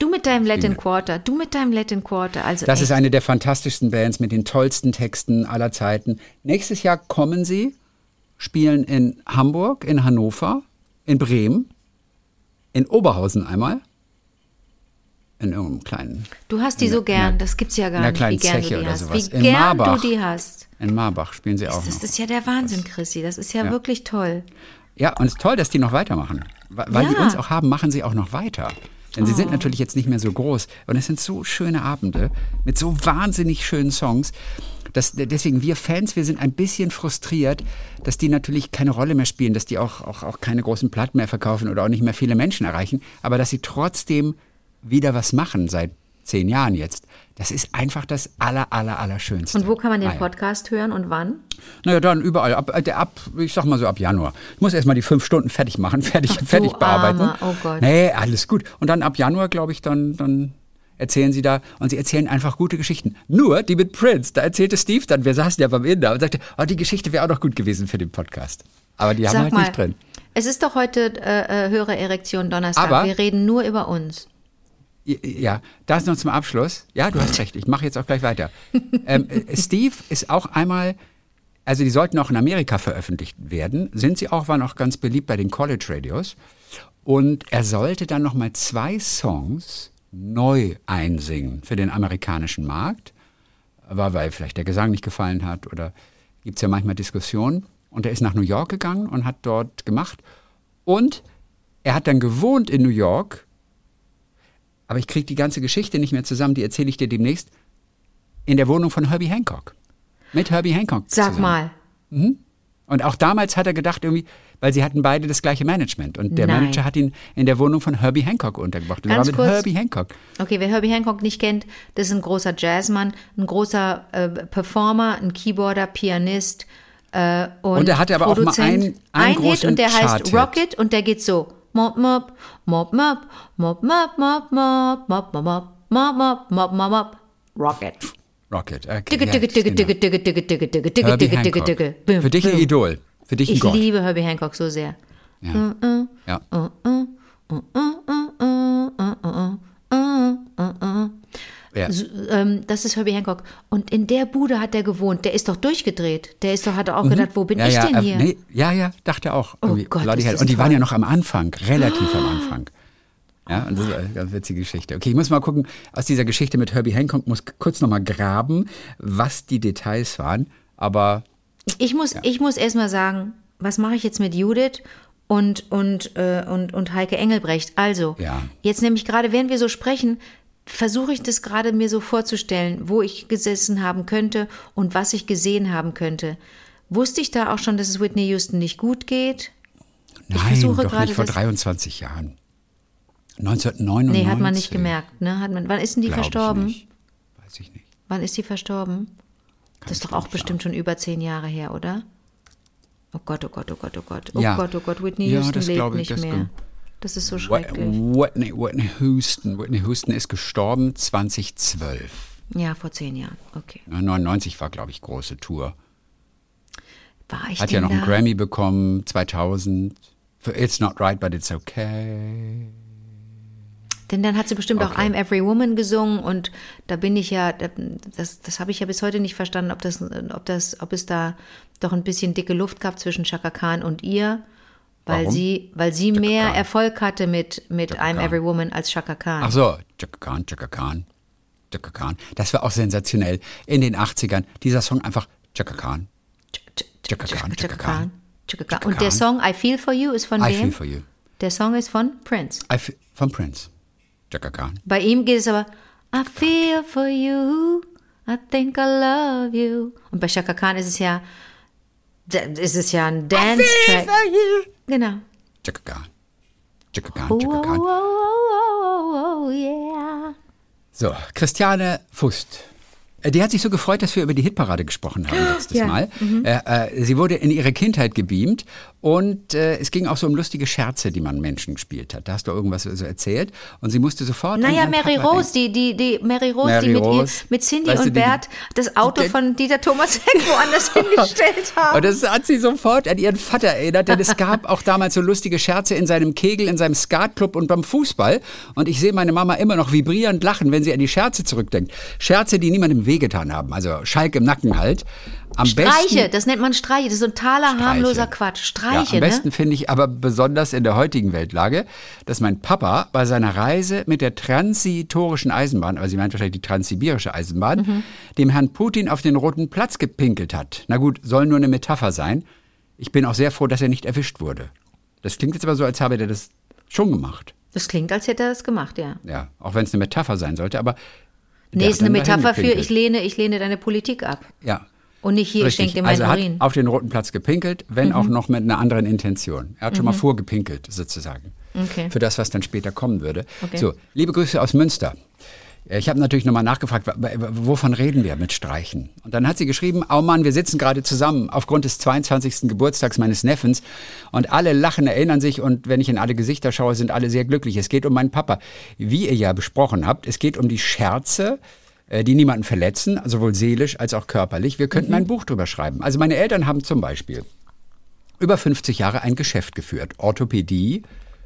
Du mit deinem Latin Quarter, du mit deinem Latin Quarter. Also
Das
echt.
ist eine der fantastischsten Bands mit den tollsten Texten aller Zeiten. Nächstes Jahr kommen sie, spielen in Hamburg, in Hannover, in Bremen, in Oberhausen einmal. In irgendeinem kleinen,
Du hast die so gern,
der-
das gibt's ja gar
in
nicht, wie gern
Zeche
du die
oder
hast. Wie gern du die hast.
In Marbach spielen sie auch
Das,
noch.
ist ja der Wahnsinn, Chrissy. Das ist ja,
Ja.
wirklich toll.
Ja, und es ist toll, dass die noch weitermachen. Weil weil die
Ja.
uns auch haben, machen sie auch noch weiter. Denn sie
Oh.
sind natürlich jetzt nicht mehr so groß. Und es sind so schöne Abende mit so wahnsinnig schönen Songs. Dass, deswegen, wir Fans, wir sind ein bisschen frustriert, dass die natürlich keine Rolle mehr spielen, dass die auch, auch, auch keine großen Platten mehr verkaufen oder auch nicht mehr viele Menschen erreichen. Aber dass sie trotzdem wieder was machen seit zehn Jahren jetzt. Das ist einfach das aller, aller, allerschönste.
Und wo kann man den
Naja.
Podcast hören und wann?
Naja, dann überall. Ab, äh, ab, ich sag mal so ab Januar. Ich muss erstmal die fünf Stunden fertig machen, [LAUGHS] fertig,
Ach,
fertig bearbeiten.
Armer. Oh Gott.
Nee, alles gut. Und dann ab Januar, glaube ich, dann, dann erzählen sie da. Und sie erzählen einfach gute Geschichten. Nur die mit Prince. Da erzählte Steve dann, wir saßen ja beim Inder und sagte, oh, die Geschichte wäre auch noch gut gewesen für den Podcast. Aber die haben wir
Sag
halt
mal,
nicht drin.
es ist doch heute äh, äh, höhere Erektion Donnerstag.
Aber-
Wir reden nur über uns.
Ja, das noch zum Abschluss. Ja, du hast recht. Ich mache jetzt auch gleich weiter. ähm, äh, Steve ist auch einmal, also die sollten auch in Amerika veröffentlicht werden, sind sie auch, waren auch ganz beliebt bei den College Radios. Und er sollte dann noch mal zwei Songs neu einsingen für den amerikanischen Markt, aber weil vielleicht der Gesang nicht gefallen hat oder gibt es ja manchmal Diskussionen. Und er ist nach New York gegangen und hat dort gemacht. Und er hat dann gewohnt in New York aber ich kriege die ganze Geschichte nicht mehr zusammen, die erzähle ich dir demnächst, in der Wohnung von Herbie Hancock. Mit Herbie Hancock.
Sag
zusammen.
mal.
Und auch damals hat er gedacht, irgendwie, weil sie hatten beide das gleiche Management. Und der
Nein.
Manager hat ihn in der Wohnung von Herbie Hancock untergebracht. Und er war
Ganz
mit
kurz.
Herbie Hancock.
Okay, wer Herbie Hancock nicht kennt, das ist ein großer Jazzmann, ein großer äh, Performer, ein Keyboarder, Pianist äh, und,
Und er hatte aber auch mal
Produzent.
einen- einen
ein Hit
großen
und der heißt. Rocket und der geht so. Mop, mop, mop, mop, mop, mop, mop, mop, mop, mop, mop, mop, mop, mop, mop, mop, Rocket.
Rocket. Okay, Für dich ein. Idol. Für dich ein
Ich liebe Herbie Hancock so sehr.
Ja. ja. Ja.
So, ähm, das ist Herbie Hancock. Und in der Bude hat er gewohnt. Der ist doch durchgedreht. Der ist doch, hat auch gedacht, wo bin
Mhm. Ja,
ich
ja,
denn
äh,
hier? Oh
nee, ja, ja, dachte auch. Irgendwie
Gott,
bloody hell. Und die waren
toll.
ja noch am Anfang, relativ am Anfang. Ja, und das ist eine ganz witzige Geschichte. Okay, ich muss mal gucken, aus dieser Geschichte mit Herbie Hancock muss kurz nochmal graben, was die Details waren. Aber
Ich muss, ich muss erst mal sagen, was mache ich jetzt mit Judith und, und, äh, und, und Heike Engelbrecht? Also,
Ja.
jetzt nämlich gerade, während wir so sprechen, versuche ich das gerade mir so vorzustellen, wo ich gesessen haben könnte und was ich gesehen haben könnte. Wusste ich da auch schon, dass es Whitney Houston nicht gut geht?
nein,
versuche
doch
gerade
nicht vor
das-
23 Jahren. 1999.
Nee, hat man nicht gemerkt, ne? Hat man, wann ist denn die
ich
verstorben?
nicht. Weiß ich nicht.
Wann ist sie verstorben? das ist
ich
doch auch bestimmt schon über zehn Jahre her, oder? Oh Gott, oh Gott, oh Gott, oh Gott. Oh
Ja.
Gott, oh Gott, Whitney
Ja,
Houston
das
lebt
glaube ich,
nicht mehr. Das ist so schrecklich.
Whitney, Whitney Houston. Whitney Houston ist gestorben 2012.
Ja, vor zehn Jahren. Okay.
Ja, 99 war, glaube ich, große Tour.
War ich
Hat ja noch
da?
einen Grammy bekommen, 2000. Für It's Not Right, but It's Okay.
Denn dann hat sie bestimmt auch
Okay.
I'm Every Woman gesungen und da bin ich ja, das, das habe ich ja bis heute nicht verstanden, ob das, ob das, ob es da doch ein bisschen dicke Luft gab zwischen Chaka Khan und ihr, weil
Warum?
sie, weil sie mehr
Khan.
Erfolg hatte mit, mit
Chaka
I'm
Khan.
Every Woman als Chaka Khan.
Ach so, Chaka Khan, Chaka Khan, Chaka Khan. Das war auch sensationell. In den 80ern, dieser Song einfach Chaka Khan. Chaka Khan, Chaka Khan.
Chaka Khan.
Chaka
Und der. Song I Feel For You ist von
I
wem?
Feel For You.
Der Song ist von Prince.
I f- Von Prince. Chaka Khan.
Bei ihm geht es aber I feel for you, I think I love you. Und bei Shaka Khan ist es ja, ist es ja ein Dance-Track. Genau.
Chaka Khan. Chaka Khan,
Oh,
Chaka
oh,
Khan.
oh, oh, oh, oh, yeah.
So, Christiane Fust. Äh, Die hat sich so gefreut, dass wir über die Hitparade gesprochen haben [GASPS] letztes
Ja.
Mal. Äh, äh, sie wurde in ihre Kindheit gebeamt und äh, es ging auch so um lustige Scherze, die man Menschen gespielt hat. Da hast du irgendwas so erzählt und sie musste sofort.
Naja, Mary
Papa
Rose, die, die, die Mary Rose,
Mary
die mit, ihr,
Rose.
mit Cindy
Weißt du,
und
die-
Bert das Auto
die-
von Dieter Thomas [LAUGHS] Heck woanders [LAUGHS] hingestellt haben.
Und das hat sie sofort an ihren Vater erinnert, denn es gab auch damals so lustige Scherze in seinem Kegel, in seinem Skatclub und beim Fußball. Und ich sehe meine Mama immer noch vibrierend lachen, wenn sie an die Scherze zurückdenkt. Scherze, die niemandem wehgetan haben. Also Schalk im Nacken halt. Am
Streiche,
besten,
das nennt man Streiche. Das ist so ein taler, harmloser Quatsch.
ja,
Streiche,
am besten
ne?
finde ich aber besonders in der heutigen Weltlage, dass mein Papa bei seiner Reise mit der transitorischen Eisenbahn, aber sie meint wahrscheinlich die transsibirische Eisenbahn,
Mhm.
dem Herrn Putin auf den roten Platz gepinkelt hat. Na gut, soll nur eine Metapher sein. Ich bin auch sehr froh, dass er nicht erwischt wurde. Das klingt jetzt aber so, als habe der das schon gemacht.
Das klingt, als hätte er das gemacht, ja.
Ja, auch wenn es eine Metapher sein sollte, aber.
Nee, ist eine Metapher für, ich lehne, ich lehne deine Politik ab.
Ja.
Und nicht hier, ich
Richtig.
schenke dir
also
meinen
er hat
Urin.
auf den roten Platz gepinkelt, wenn
Mhm.
auch noch mit einer anderen Intention. Er hat schon mal vorgepinkelt, sozusagen.
Okay.
Für das, was dann später kommen würde.
Okay.
So, liebe Grüße aus Münster. Äh, Ich habe natürlich nochmal nachgefragt, wovon reden wir mit Streichen? Und dann hat sie geschrieben, oh Mann, wir sitzen gerade zusammen aufgrund des 22. Geburtstags meines Neffens und alle lachen, erinnern sich und wenn ich in alle Gesichter schaue, sind alle sehr glücklich. Es geht um meinen Papa. Wie ihr ja besprochen habt, es geht um die Scherze, äh, die niemanden verletzen, sowohl seelisch als auch körperlich. Wir könnten ein Buch drüber schreiben. Also meine Eltern haben zum Beispiel über 50 Jahre ein Geschäft geführt. Orthopädie,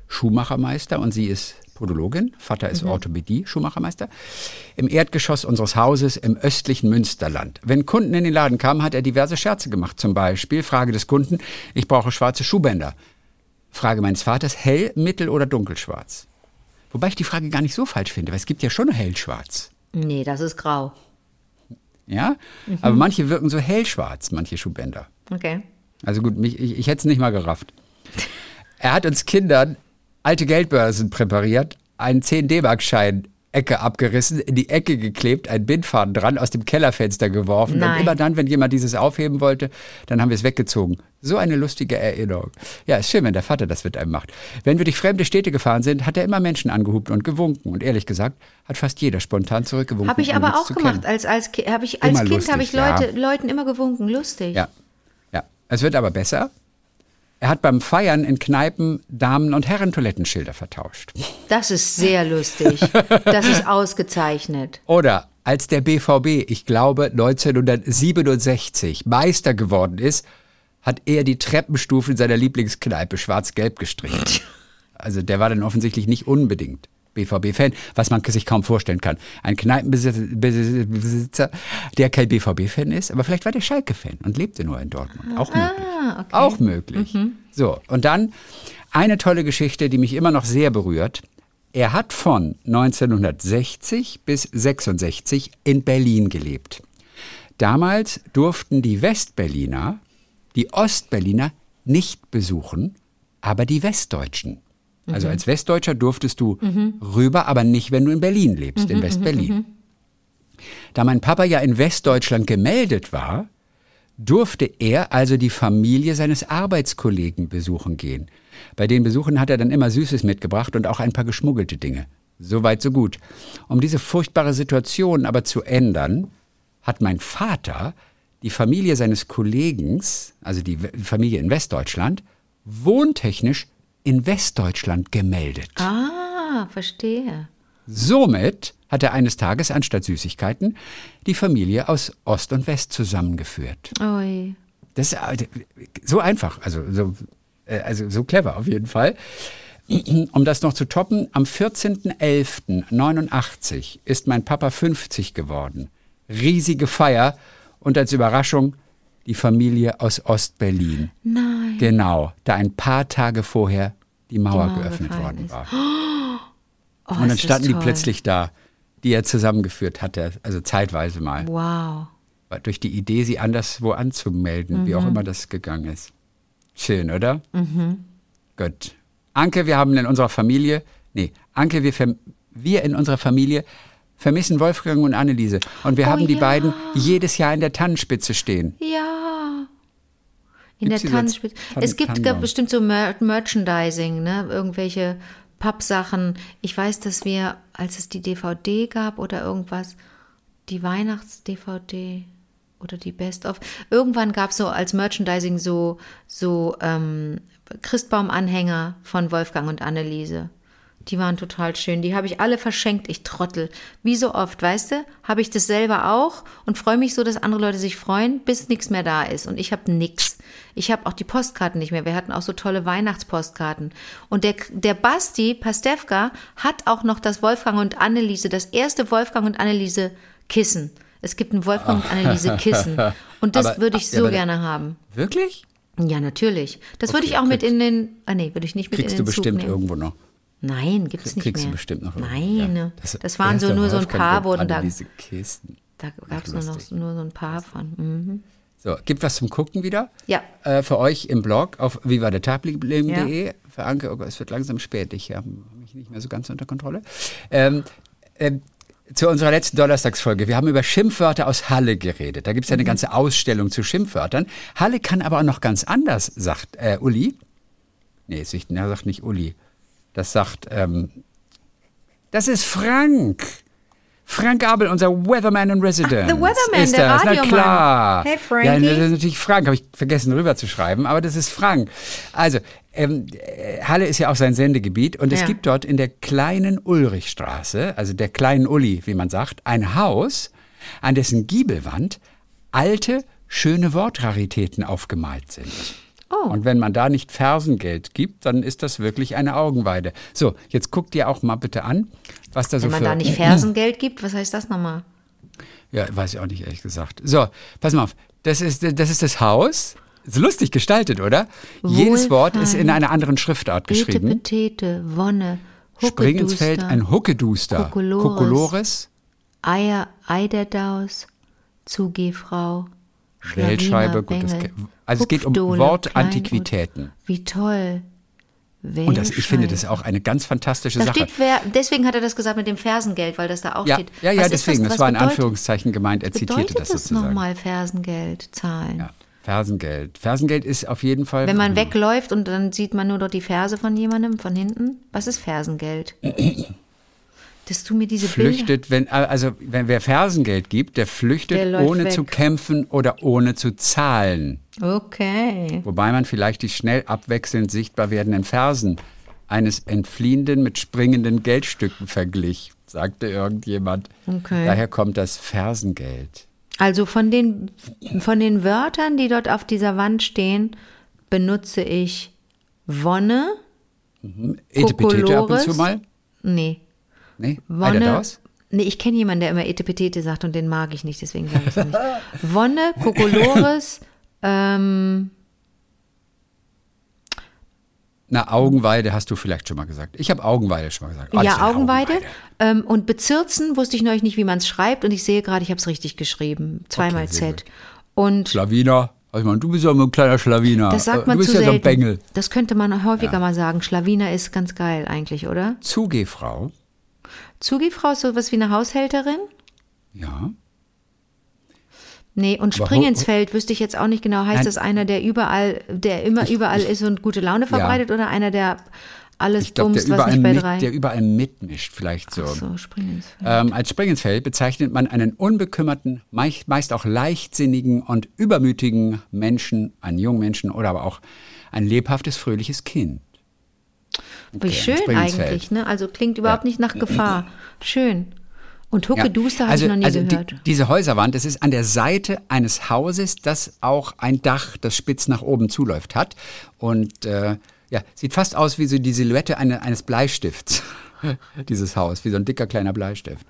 Schuhmachermeister und sie ist Podologin. Vater ist Orthopädie, Schuhmachermeister. Im Erdgeschoss unseres Hauses im östlichen Münsterland. Wenn Kunden in den Laden kamen, hat er diverse Scherze gemacht. Zum Beispiel Frage des Kunden, ich brauche schwarze Schuhbänder. Frage meines Vaters, hell, mittel oder dunkelschwarz? Wobei ich die Frage gar nicht so falsch finde, weil es gibt ja schon hellschwarz.
Nee, das ist grau.
Ja? Aber manche wirken so hellschwarz, manche Schuhbänder.
Okay.
Also gut, mich, ich, ich hätte es nicht mal gerafft. Er hat uns Kindern alte Geldbörsen präpariert, einen 10-D-Mark-Schein Ecke abgerissen, in die Ecke geklebt, einen Bindfaden dran, aus dem Kellerfenster geworfen.
Nein.
Und immer dann, wenn jemand dieses aufheben wollte, dann haben wir es weggezogen. So eine lustige Erinnerung. Ja, ist schön, wenn der Vater das mit einem macht. Wenn wir durch fremde Städte gefahren sind, hat er immer Menschen angehupt und gewunken. Und ehrlich gesagt, hat fast jeder spontan zurückgewunken.
Habe ich aber auch gemacht.
kennen.
Als, als, ich, als
Immer
Kind habe ich
ja.
Leute, Leuten immer gewunken. Lustig.
Ja, ja. Es wird aber besser. Er hat beim Feiern in Kneipen Damen- und Herrentoilettenschilder vertauscht.
Das ist sehr lustig. Das ist ausgezeichnet.
Oder als der BVB, ich glaube 1967, Meister geworden ist, hat er die Treppenstufen seiner Lieblingskneipe schwarz-gelb gestrichen. [LAUGHS] Also der war dann offensichtlich nicht unbedingt BVB-Fan, was man sich kaum vorstellen kann. Ein Kneipenbesitzer, der kein BVB-Fan ist, aber vielleicht war der Schalke-Fan und lebte nur in Dortmund. Auch möglich.
Ah, okay.
Auch möglich. So, und dann eine tolle Geschichte, die mich immer noch sehr berührt. Er hat von 1960 bis 66 in Berlin gelebt. Damals durften die Westberliner die Ostberliner nicht besuchen, aber die Westdeutschen. Also als Westdeutscher durftest du rüber, aber nicht, wenn du in Berlin lebst, in Westberlin. Da mein Papa ja in Westdeutschland gemeldet war, durfte er also die Familie seines Arbeitskollegen besuchen gehen. Bei den Besuchen hat er dann immer Süßes mitgebracht und auch ein paar geschmuggelte Dinge. Soweit, so gut. Um diese furchtbare Situation aber zu ändern, hat mein Vater die Familie seines Kollegens, also die Familie in Westdeutschland, wohntechnisch in Westdeutschland gemeldet.
Ah, verstehe.
Somit hat er eines Tages anstatt Süßigkeiten die Familie aus Ost und West zusammengeführt.
Ui.
Das ist äh, so einfach, also so, äh, also so clever auf jeden Fall. Um das noch zu toppen, am 14.11.89 ist mein Papa 50 geworden. Riesige Feier und als Überraschung die Familie aus Ostberlin.
Nein.
Genau, da ein paar Tage vorher die Mauer,
Mauer
geöffnet worden
ist.
war. [GASPS]
Oh,
Und dann standen die plötzlich da, die er zusammengeführt hatte, also zeitweise mal.
Wow.
Durch die Idee, sie anderswo anzumelden, wie
Mhm.
auch immer das gegangen ist. Schön, oder? Mhm. Gut. Anke, wir haben in unserer Familie, nee, Anke, wir, wir in unserer Familie vermissen Wolfgang und Anneliese. Und wir
Oh
haben die
ja.
beiden jedes Jahr in der Tannenspitze stehen.
Ja. In
Gibt's
der
diese
Tanzspitze.
Tan-
Es gibt
Tannenbaum?
bestimmt so Mer Merchandising, ne? Irgendwelche Pappsachen. Ich weiß, dass wir, als es die DVD gab oder irgendwas, die Weihnachts-DVD oder die Best-of, irgendwann gab es so als Merchandising so, so ähm, Christbaumanhänger von Wolfgang und Anneliese. Die waren total schön. Die habe ich alle verschenkt, ich Trottel. Wie so oft, weißt du? Habe ich das selber auch und freue mich so, dass andere Leute sich freuen, bis nichts mehr da ist. Und ich habe nix. Ich habe auch die Postkarten nicht mehr. Wir hatten auch so tolle Weihnachtspostkarten. Und der, der Basti Pastewka hat auch noch das Wolfgang und Anneliese, das erste Wolfgang und Anneliese Kissen. Es gibt ein Wolfgang und Anneliese Kissen. Und das
Aber-
würde ich
ja,
so gerne haben.
Wirklich?
Ja, natürlich. Das würde
Okay,
ich auch mit
kriegst-
in den. Ah, nee, würde ich nicht mit
Kriegst
in
du
den Zug
bestimmt
nehmen.
irgendwo noch.
Nein, gibt's nicht
Kriegst
mehr.
du bestimmt noch.
Nein,
ja. Das,
das, waren so nur so ein paar wurden da.
Anneliese Kisten.
Da gab es nur noch nur so ein paar von. Mhm.
So, gibt was zum Gucken wieder.
Ja.
Äh, für euch im Blog auf vivadertagleben.de. Für Anke, oh Gott, es wird langsam spät. Ich habe mich nicht mehr so ganz unter Kontrolle. Ähm, ähm, zu unserer letzten Donnerstagsfolge. Wir haben über Schimpfwörter aus Halle geredet. Da gibt es ja eine ganze Ausstellung zu Schimpfwörtern. Halle kann aber auch noch ganz anders, sagt äh, Uli. Nee, er sagt nicht Uli. Das sagt, ähm, das ist Frank. Frank Abel, unser Weatherman in Residence.
the Weatherman,
ist
der
das. Na
Radiomann.
klar.
Hey, Frankie.
Ja, das ist natürlich Frank, habe ich vergessen rüberzuschreiben, aber das ist Frank. Also, ähm, äh, Halle ist ja auch sein Sendegebiet und es
Ja.
gibt dort in der kleinen Ulrichstraße, also der kleinen Uli, wie man sagt, ein Haus, an dessen Giebelwand alte, schöne Wortraritäten aufgemalt sind.
Oh.
Und wenn man da nicht Fersengeld gibt, dann ist das wirklich eine Augenweide. So, jetzt guck dir auch mal bitte an, was da so
Wenn man da nicht Fersengeld gibt, was heißt das nochmal?
ja, weiß ich auch nicht, ehrlich gesagt. So, pass mal auf. Das ist das, ist das Haus. Ist lustig gestaltet, oder? Jedes Wort ist in einer anderen Schriftart geschrieben.
Petete, Wonne,
Spring ins Feld,
Huckeduster,
ein Huckeduster.
Kokolores.
Kokolores,
Eier, Eiderdaus, Zugehfrau,
Wählscheibe.
Schlawiner,
Gut, das, also es geht um Wortantiquitäten.
Wie toll.
Und das, ich finde das auch eine ganz fantastische
Da
Sache.
steht, wer, deswegen hat er das gesagt mit dem Fersengeld, weil das da auch
Ja,
steht.
ja, ja,
Was
deswegen.
das,
Das, war in Anführungszeichen gemeint. Er zitierte
bedeutet
das
das
sozusagen.
nochmal Fersengeld zahlen?
Ja, Fersengeld. Fersengeld ist auf jeden Fall.
Wenn man wegläuft und dann sieht man nur dort die Ferse von jemandem von hinten, was ist Fersengeld? [CLEARS THROAT] Dass du mir diese Bilder...
flüchtet, wenn also wenn wer Fersengeld gibt, der flüchtet
Der
ohne
weg.
zu kämpfen oder ohne zu zahlen.
Okay.
Wobei man vielleicht die schnell abwechselnd sichtbar werdenden Fersen eines Entfliehenden mit springenden Geldstücken verglich, sagte irgendjemand.
Okay.
Daher kommt das Fersengeld.
Also von den, von den Wörtern, die dort auf dieser Wand stehen, benutze ich Wonne,
Etepetete ab und zu
Kokolores.
mal?
nee,
Nee,
Wonne.
Eiderdaus?
Nee, ich kenne jemanden, der immer Etepetete sagt und den mag ich nicht, deswegen sage ich es nicht. [LAUGHS] Wonne, Kokolores, [LAUGHS] ähm,
Na, Augenweide hast du vielleicht schon mal gesagt. Ich habe Augenweide schon mal gesagt. Oh, das
ja,
eine
Augenweide. Ähm, und Bezirzen wusste ich neulich nicht, wie man es schreibt. Und ich sehe gerade, ich habe es richtig geschrieben. Zweimal
Okay,
Z. Und
Schlawiner. Also, ich meine, du bist ja immer ein kleiner Schlawiner.
das sagt
Äh,
man
du bist
zu
ja so ein
selten.
Bengel.
Das könnte man häufiger mal sagen. Schlawiner ist ganz geil eigentlich, oder?
Zugehfrau.
Zugehfrau ist sowas wie eine Haushälterin?
Ja.
Nee, und Spring ins Feld wüsste ich jetzt auch nicht genau. Heißt
Nein.
das einer, der überall, der immer überall ist und gute Laune verbreitet oder einer, der alles
Ich der,
bumst, was nicht bei
mit-
drei?
der überall mitmischt, vielleicht so.
so, Spring ins Feld.
Ähm, als Springensfeld bezeichnet man einen unbekümmerten, meist auch leichtsinnigen und übermütigen Menschen, einen jungen Menschen oder aber auch ein lebhaftes, fröhliches Kind.
Wie
okay,
schön
Springensfeld.
eigentlich, ne? Also klingt überhaupt nicht nach Gefahr. Schön. Und Hucke Duster habe
also,
ich noch nie
also
gehört.
Die, diese Häuserwand, das ist an der Seite eines Hauses, das auch ein Dach, das spitz nach oben zuläuft hat. Und äh, ja, sieht fast aus wie so die Silhouette eine, eines Bleistifts, [LAUGHS] dieses Haus, wie so ein dicker kleiner Bleistift.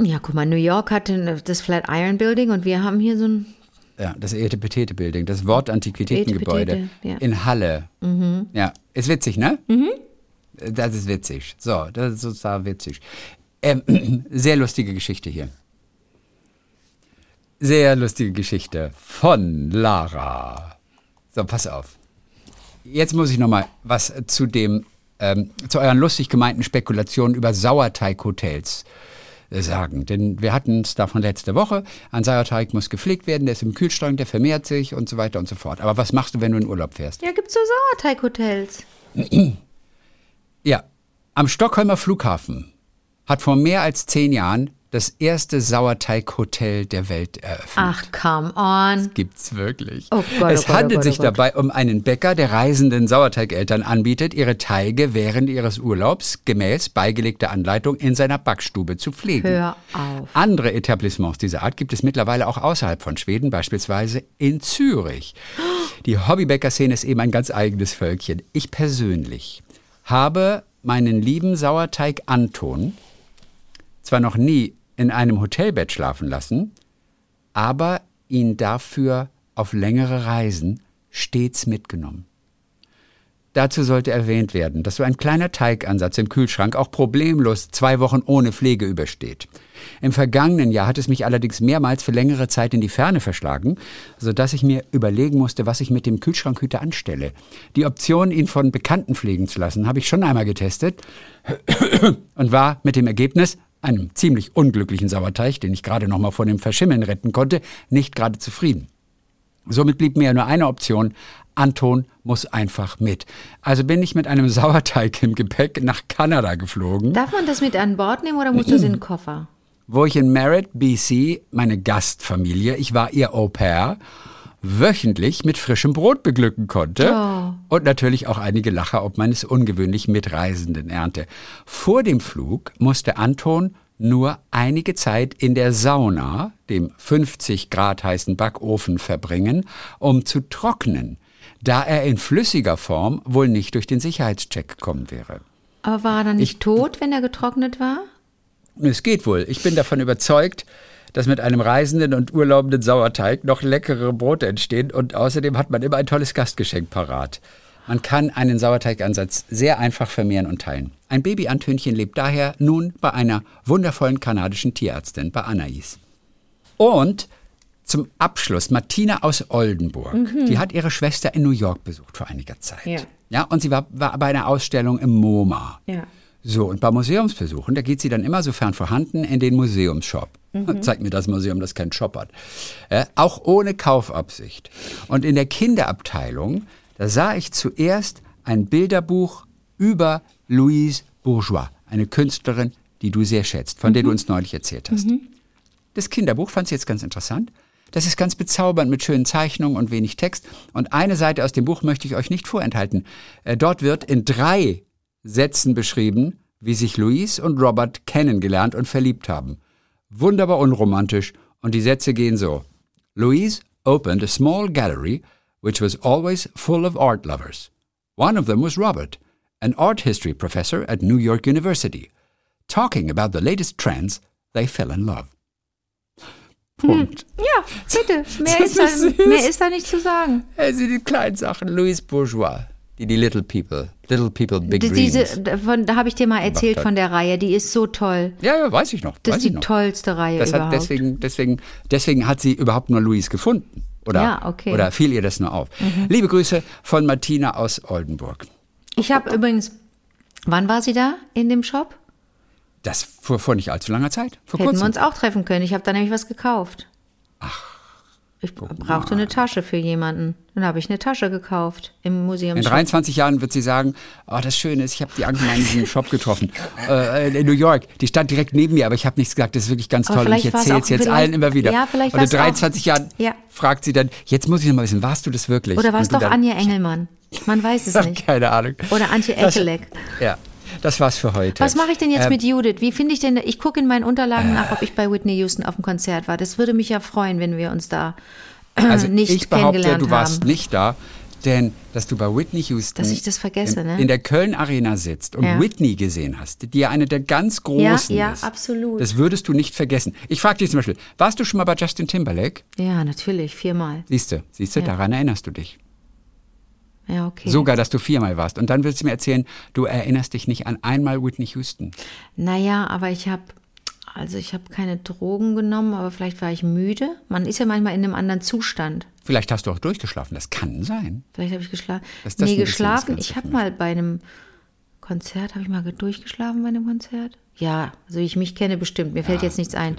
ja, guck mal, New York hat den- das Flatiron Building und wir haben hier so ein.
Ja, das Etepetete Building, das Wortantiquitätengebäude
ja.
in Halle. Ja, ist witzig, ne? Das ist witzig. So, das ist total witzig. Ähm, [CLEARS THROAT] sehr lustige Geschichte hier. Sehr lustige Geschichte von Lara. So, pass auf. Jetzt muss ich noch mal was zu dem ähm, zu euren lustig gemeinten Spekulationen über Sauerteighotels sagen. Denn wir hatten es davon letzte Woche. Ein Sauerteig muss gepflegt werden, der ist im Kühlschrank, der vermehrt sich und so weiter und so fort. Aber was machst du, wenn du in Urlaub fährst?
Ja, gibt's so Sauerteighotels. [CLEARS THROAT]
Ja, am Stockholmer Flughafen hat vor mehr als zehn Jahren das erste Sauerteighotel der Welt eröffnet.
Ach, come on.
Gibt's wirklich.
Oh Gott,
es
oh Gott,
handelt
oh Gott,
sich
oh
dabei um einen Bäcker, der reisenden Sauerteigeltern anbietet, ihre Teige während ihres Urlaubs gemäß beigelegter Anleitung in seiner Backstube zu pflegen.
Hör auf.
Andere Etablissements dieser Art gibt es mittlerweile auch außerhalb von Schweden, beispielsweise in Zürich. Die Hobbybäcker-Szene ist eben ein ganz eigenes Völkchen. Ich persönlich habe meinen lieben Sauerteig Anton zwar noch nie in einem Hotelbett schlafen lassen, aber ihn dafür auf längere Reisen stets mitgenommen. Dazu sollte erwähnt werden, dass so ein kleiner Teigansatz im Kühlschrank auch problemlos zwei Wochen ohne Pflege übersteht. Im vergangenen Jahr hat es mich allerdings mehrmals für längere Zeit in die Ferne verschlagen, sodass ich mir überlegen musste, was ich mit dem Kühlschrankhüter anstelle. Die Option, ihn von Bekannten pflegen zu lassen, habe ich schon einmal getestet und war mit dem Ergebnis, einem ziemlich unglücklichen Sauerteig, den ich gerade noch mal vor dem Verschimmeln retten konnte, nicht gerade zufrieden. Somit blieb mir nur eine Option. Anton muss einfach mit. Also bin ich mit einem [LAUGHS] Sauerteig im Gepäck nach Kanada geflogen,
Darf man das mit an Bord nehmen oder muss das in den Koffer?
wo ich in Merritt, BC, meine Gastfamilie, ich war ihr Au pair, wöchentlich mit frischem Brot beglücken konnte
Oh.
und natürlich auch einige Lacher ob meines ungewöhnlich Mitreisenden ernte. Vor dem Flug musste Anton nur einige Zeit in der Sauna, dem 50 Grad heißen Backofen, verbringen, um zu trocknen, da er in flüssiger Form wohl nicht durch den Sicherheitscheck kommen wäre.
Aber war er dann nicht tot, wenn er getrocknet war?
Es geht wohl. Ich bin davon überzeugt, dass mit einem reisenden und urlaubenden Sauerteig noch leckere Brote entstehen und außerdem hat man immer ein tolles Gastgeschenk parat. Man kann einen Sauerteigansatz sehr einfach vermehren und teilen. Ein Baby-Antönchen lebt daher nun bei einer wundervollen kanadischen Tierärztin, bei Anais. Und zum Abschluss Martina aus Oldenburg. Die hat ihre Schwester in New York besucht vor einiger Zeit.
Ja.
ja und sie war, war bei einer Ausstellung im MoMA.
Ja.
So, und bei Museumsbesuchen, da geht sie dann immer, sofern vorhanden, in den Museumsshop. Zeigt mir das Museum, das keinen Shop hat. Äh, auch ohne Kaufabsicht. Und in der Kinderabteilung, da sah ich zuerst ein Bilderbuch über Louise Bourgeois, eine Künstlerin, die du sehr schätzt, von der du uns neulich erzählt hast. Das Kinderbuch fand sie jetzt ganz interessant. Das ist ganz bezaubernd mit schönen Zeichnungen und wenig Text. Und eine Seite aus dem Buch möchte ich euch nicht vorenthalten. Äh, Dort wird in drei Sätzen beschrieben, wie sich Louise und Robert kennengelernt und verliebt haben. Wunderbar unromantisch und die Sätze gehen so. Louise opened a small gallery which was always full of art lovers. One of them was Robert, an art history professor at New York University. Talking about the latest trends, they fell in love. Punkt.
Ja, bitte. Mehr, [LAUGHS] ist da, mehr ist da nicht zu sagen.
Also die kleinen Sachen. Louise Bourgeois, die die Little People, Little People, Big Dreams.
Diese, davon, da habe ich dir mal erzählt von der Reihe. Die ist so toll.
ja, ja, weiß ich noch.
Das ist die
noch.
tollste Reihe
Das
überhaupt.
deswegen, deswegen, deswegen hat sie überhaupt nur Louise gefunden. Oder,
Ja, okay. Mhm.
oder fiel ihr das nur auf? Liebe Grüße von Martina aus Oldenburg.
Ich habe übrigens, wann war sie da in dem Shop?
Das vor, vor nicht allzu langer Zeit. Vor
Hätten wir
kurzem.
uns auch treffen können. Ich habe da nämlich was gekauft. Ach. Ich brauchte eine Tasche für jemanden. Dann habe ich eine Tasche gekauft im Museum.
In 23 Jahren wird sie sagen, oh, das Schöne ist, ich habe die Anke mal in diesem Shop getroffen. Äh, in New York. Die stand direkt neben mir, aber ich habe nichts gesagt. Das ist wirklich ganz
Aber
toll. Und ich erzähle es jetzt allen immer wieder.
Ja, vielleicht
Und in
war's auch-
23 Jahren
Ja.
fragt sie dann, jetzt muss ich noch mal wissen, warst du das wirklich?
Oder war es
Und du
doch
dann,
Anja Engelmann? Man weiß es [LAUGHS] nicht.
Keine Ahnung.
Oder Antje Eckelek.
Ja, das war's für heute.
Was mache ich denn jetzt
Ähm,
mit Judith? Wie finde ich denn, ich gucke in meinen Unterlagen nach, ob ich bei Whitney Houston auf dem Konzert war. Das würde mich ja freuen, wenn wir uns da
Also
nicht
ich behaupte,
kennengelernt
du warst
haben.
nicht da, denn dass du bei Whitney Houston
Dass ich das vergesse,
in,
ne?
in der Köln Arena sitzt und
Ja.
Whitney gesehen hast, die ja eine der ganz großen
ja,
ist.
absolut.
Das würdest du nicht vergessen. Ich frage dich zum Beispiel, warst du schon mal bei Justin Timberlake?
Ja, natürlich, viermal.
Siehst du, siehst du, daran erinnerst du dich.
Ja, okay.
Sogar, dass du viermal warst. Und dann willst du mir erzählen, du erinnerst dich nicht an einmal Whitney Houston.
Naja, aber ich habe, also ich habe keine Drogen genommen, aber vielleicht war ich müde. Man ist ja manchmal in einem anderen Zustand.
Vielleicht hast du auch durchgeschlafen, das kann sein.
Vielleicht habe ich geschlafen.
Ist das
Nee,
das
geschlafen. Ich habe mal bei einem Konzert, habe ich mal durchgeschlafen bei einem Konzert? Ja, so wie ich mich kenne, bestimmt. Mir fällt jetzt nichts ein.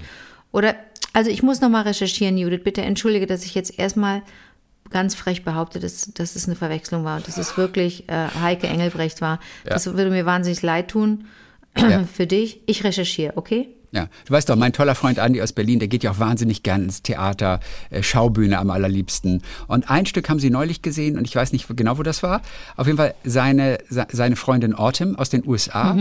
Oder, also ich muss nochmal recherchieren, Judith. Bitte entschuldige, dass ich jetzt erstmal ganz frech behaupte, dass, dass es eine Verwechslung war und dass es wirklich äh, Heike Engelbrecht war. Das würde mir wahnsinnig leid tun [CLEARS THROAT] für dich. Ich recherchiere, okay?
Ja, du weißt doch, mein toller Freund Andi aus Berlin, der geht ja auch wahnsinnig gern ins Theater, äh, Schaubühne am allerliebsten. Und ein Stück haben sie neulich gesehen und ich weiß nicht genau, wo das war. Auf jeden Fall seine, se- seine Freundin Autumn aus den USA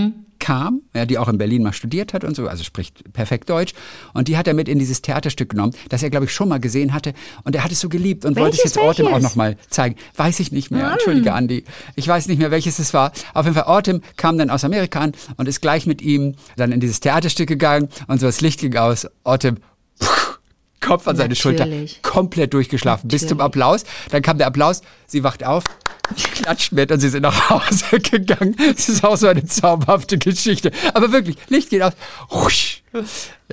kam, ja, die auch in Berlin mal studiert hat und so, also spricht perfekt Deutsch. Und die hat er mit in dieses Theaterstück genommen, das er, glaube ich, schon mal gesehen hatte. Und er hat es so geliebt und wollte es
Welches,
jetzt auch
welches?
noch mal zeigen. Weiß ich nicht mehr. Entschuldige, Andi. Ich weiß nicht mehr, welches es war. Auf jeden Fall, Autumn kam dann aus Amerika an und ist gleich mit ihm dann in dieses Theaterstück gegangen und so das Licht ging aus. Pff, Kopf an seine Schulter,
Natürlich.
komplett durchgeschlafen bis zum
Natürlich.
Applaus. Dann kam der Applaus, sie wacht auf, klatscht mit und sie sind nach Hause [LAUGHS] gegangen. Es ist auch so eine zauberhafte Geschichte. Aber wirklich, Licht geht aus. Rusch.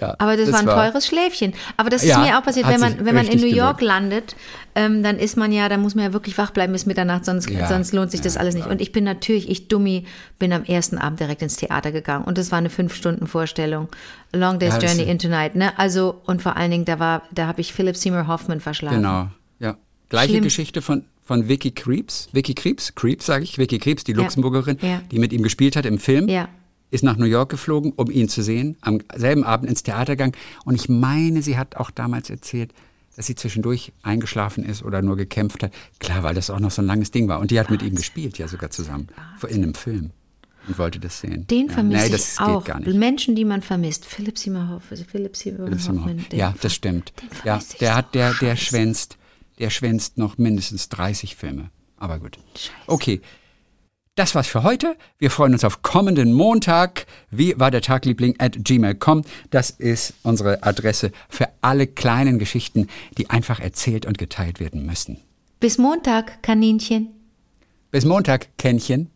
Ja,
Aber das, war ein teures Schläfchen. Aber das ist
Ja,
mir auch passiert, wenn man, wenn man in New York
gelohnt.
landet, ähm, dann ist man ja, dann muss man ja wirklich wach bleiben bis Mitternacht, sonst,
Ja,
sonst lohnt sich das alles nicht.
klar.
Und ich bin natürlich, ich Dummi, bin am ersten Abend direkt ins Theater gegangen. Und das war eine Fünf-Stunden-Vorstellung. Long Day's
das
Journey into Night, ne? Also, und vor allen Dingen, da war, da habe ich Philip Seymour Hoffman verschlafen.
Genau, ja. Gleiche
Schlimm.
Geschichte von, von Vicky Creeps. Vicky Creeps, Creeps sage ich, Vicky Creeps, die Luxemburgerin,
Ja.
die mit ihm gespielt hat im Film.
Ja.
Ist nach New York geflogen, um ihn zu sehen, am selben Abend ins Theater gegangen. Und ich meine, sie hat auch damals erzählt, dass sie zwischendurch eingeschlafen ist oder nur gekämpft hat. Klar, weil das auch noch so ein langes Ding war. Und die hat mit ihm gespielt, ja sogar zusammen. In einem Film. Und wollte das sehen.
Den
ja.
vermisse
nee, das
ich auch.
geht gar nicht.
Menschen, die man vermisst. Philip Seymour Seymour
Philipp Seymour Ja, das stimmt.
den
Ja, der hat, der, der schwänzt, der schwänzt noch mindestens 30 Filme. Aber gut.
Scheiße.
Okay. Das war's für heute. Wir freuen uns auf kommenden Montag. Wie war der Tagliebling at gmail.com. Das ist unsere Adresse für alle kleinen Geschichten, die einfach erzählt und geteilt werden müssen.
Bis Montag, Kaninchen.
Bis Montag, Kännchen.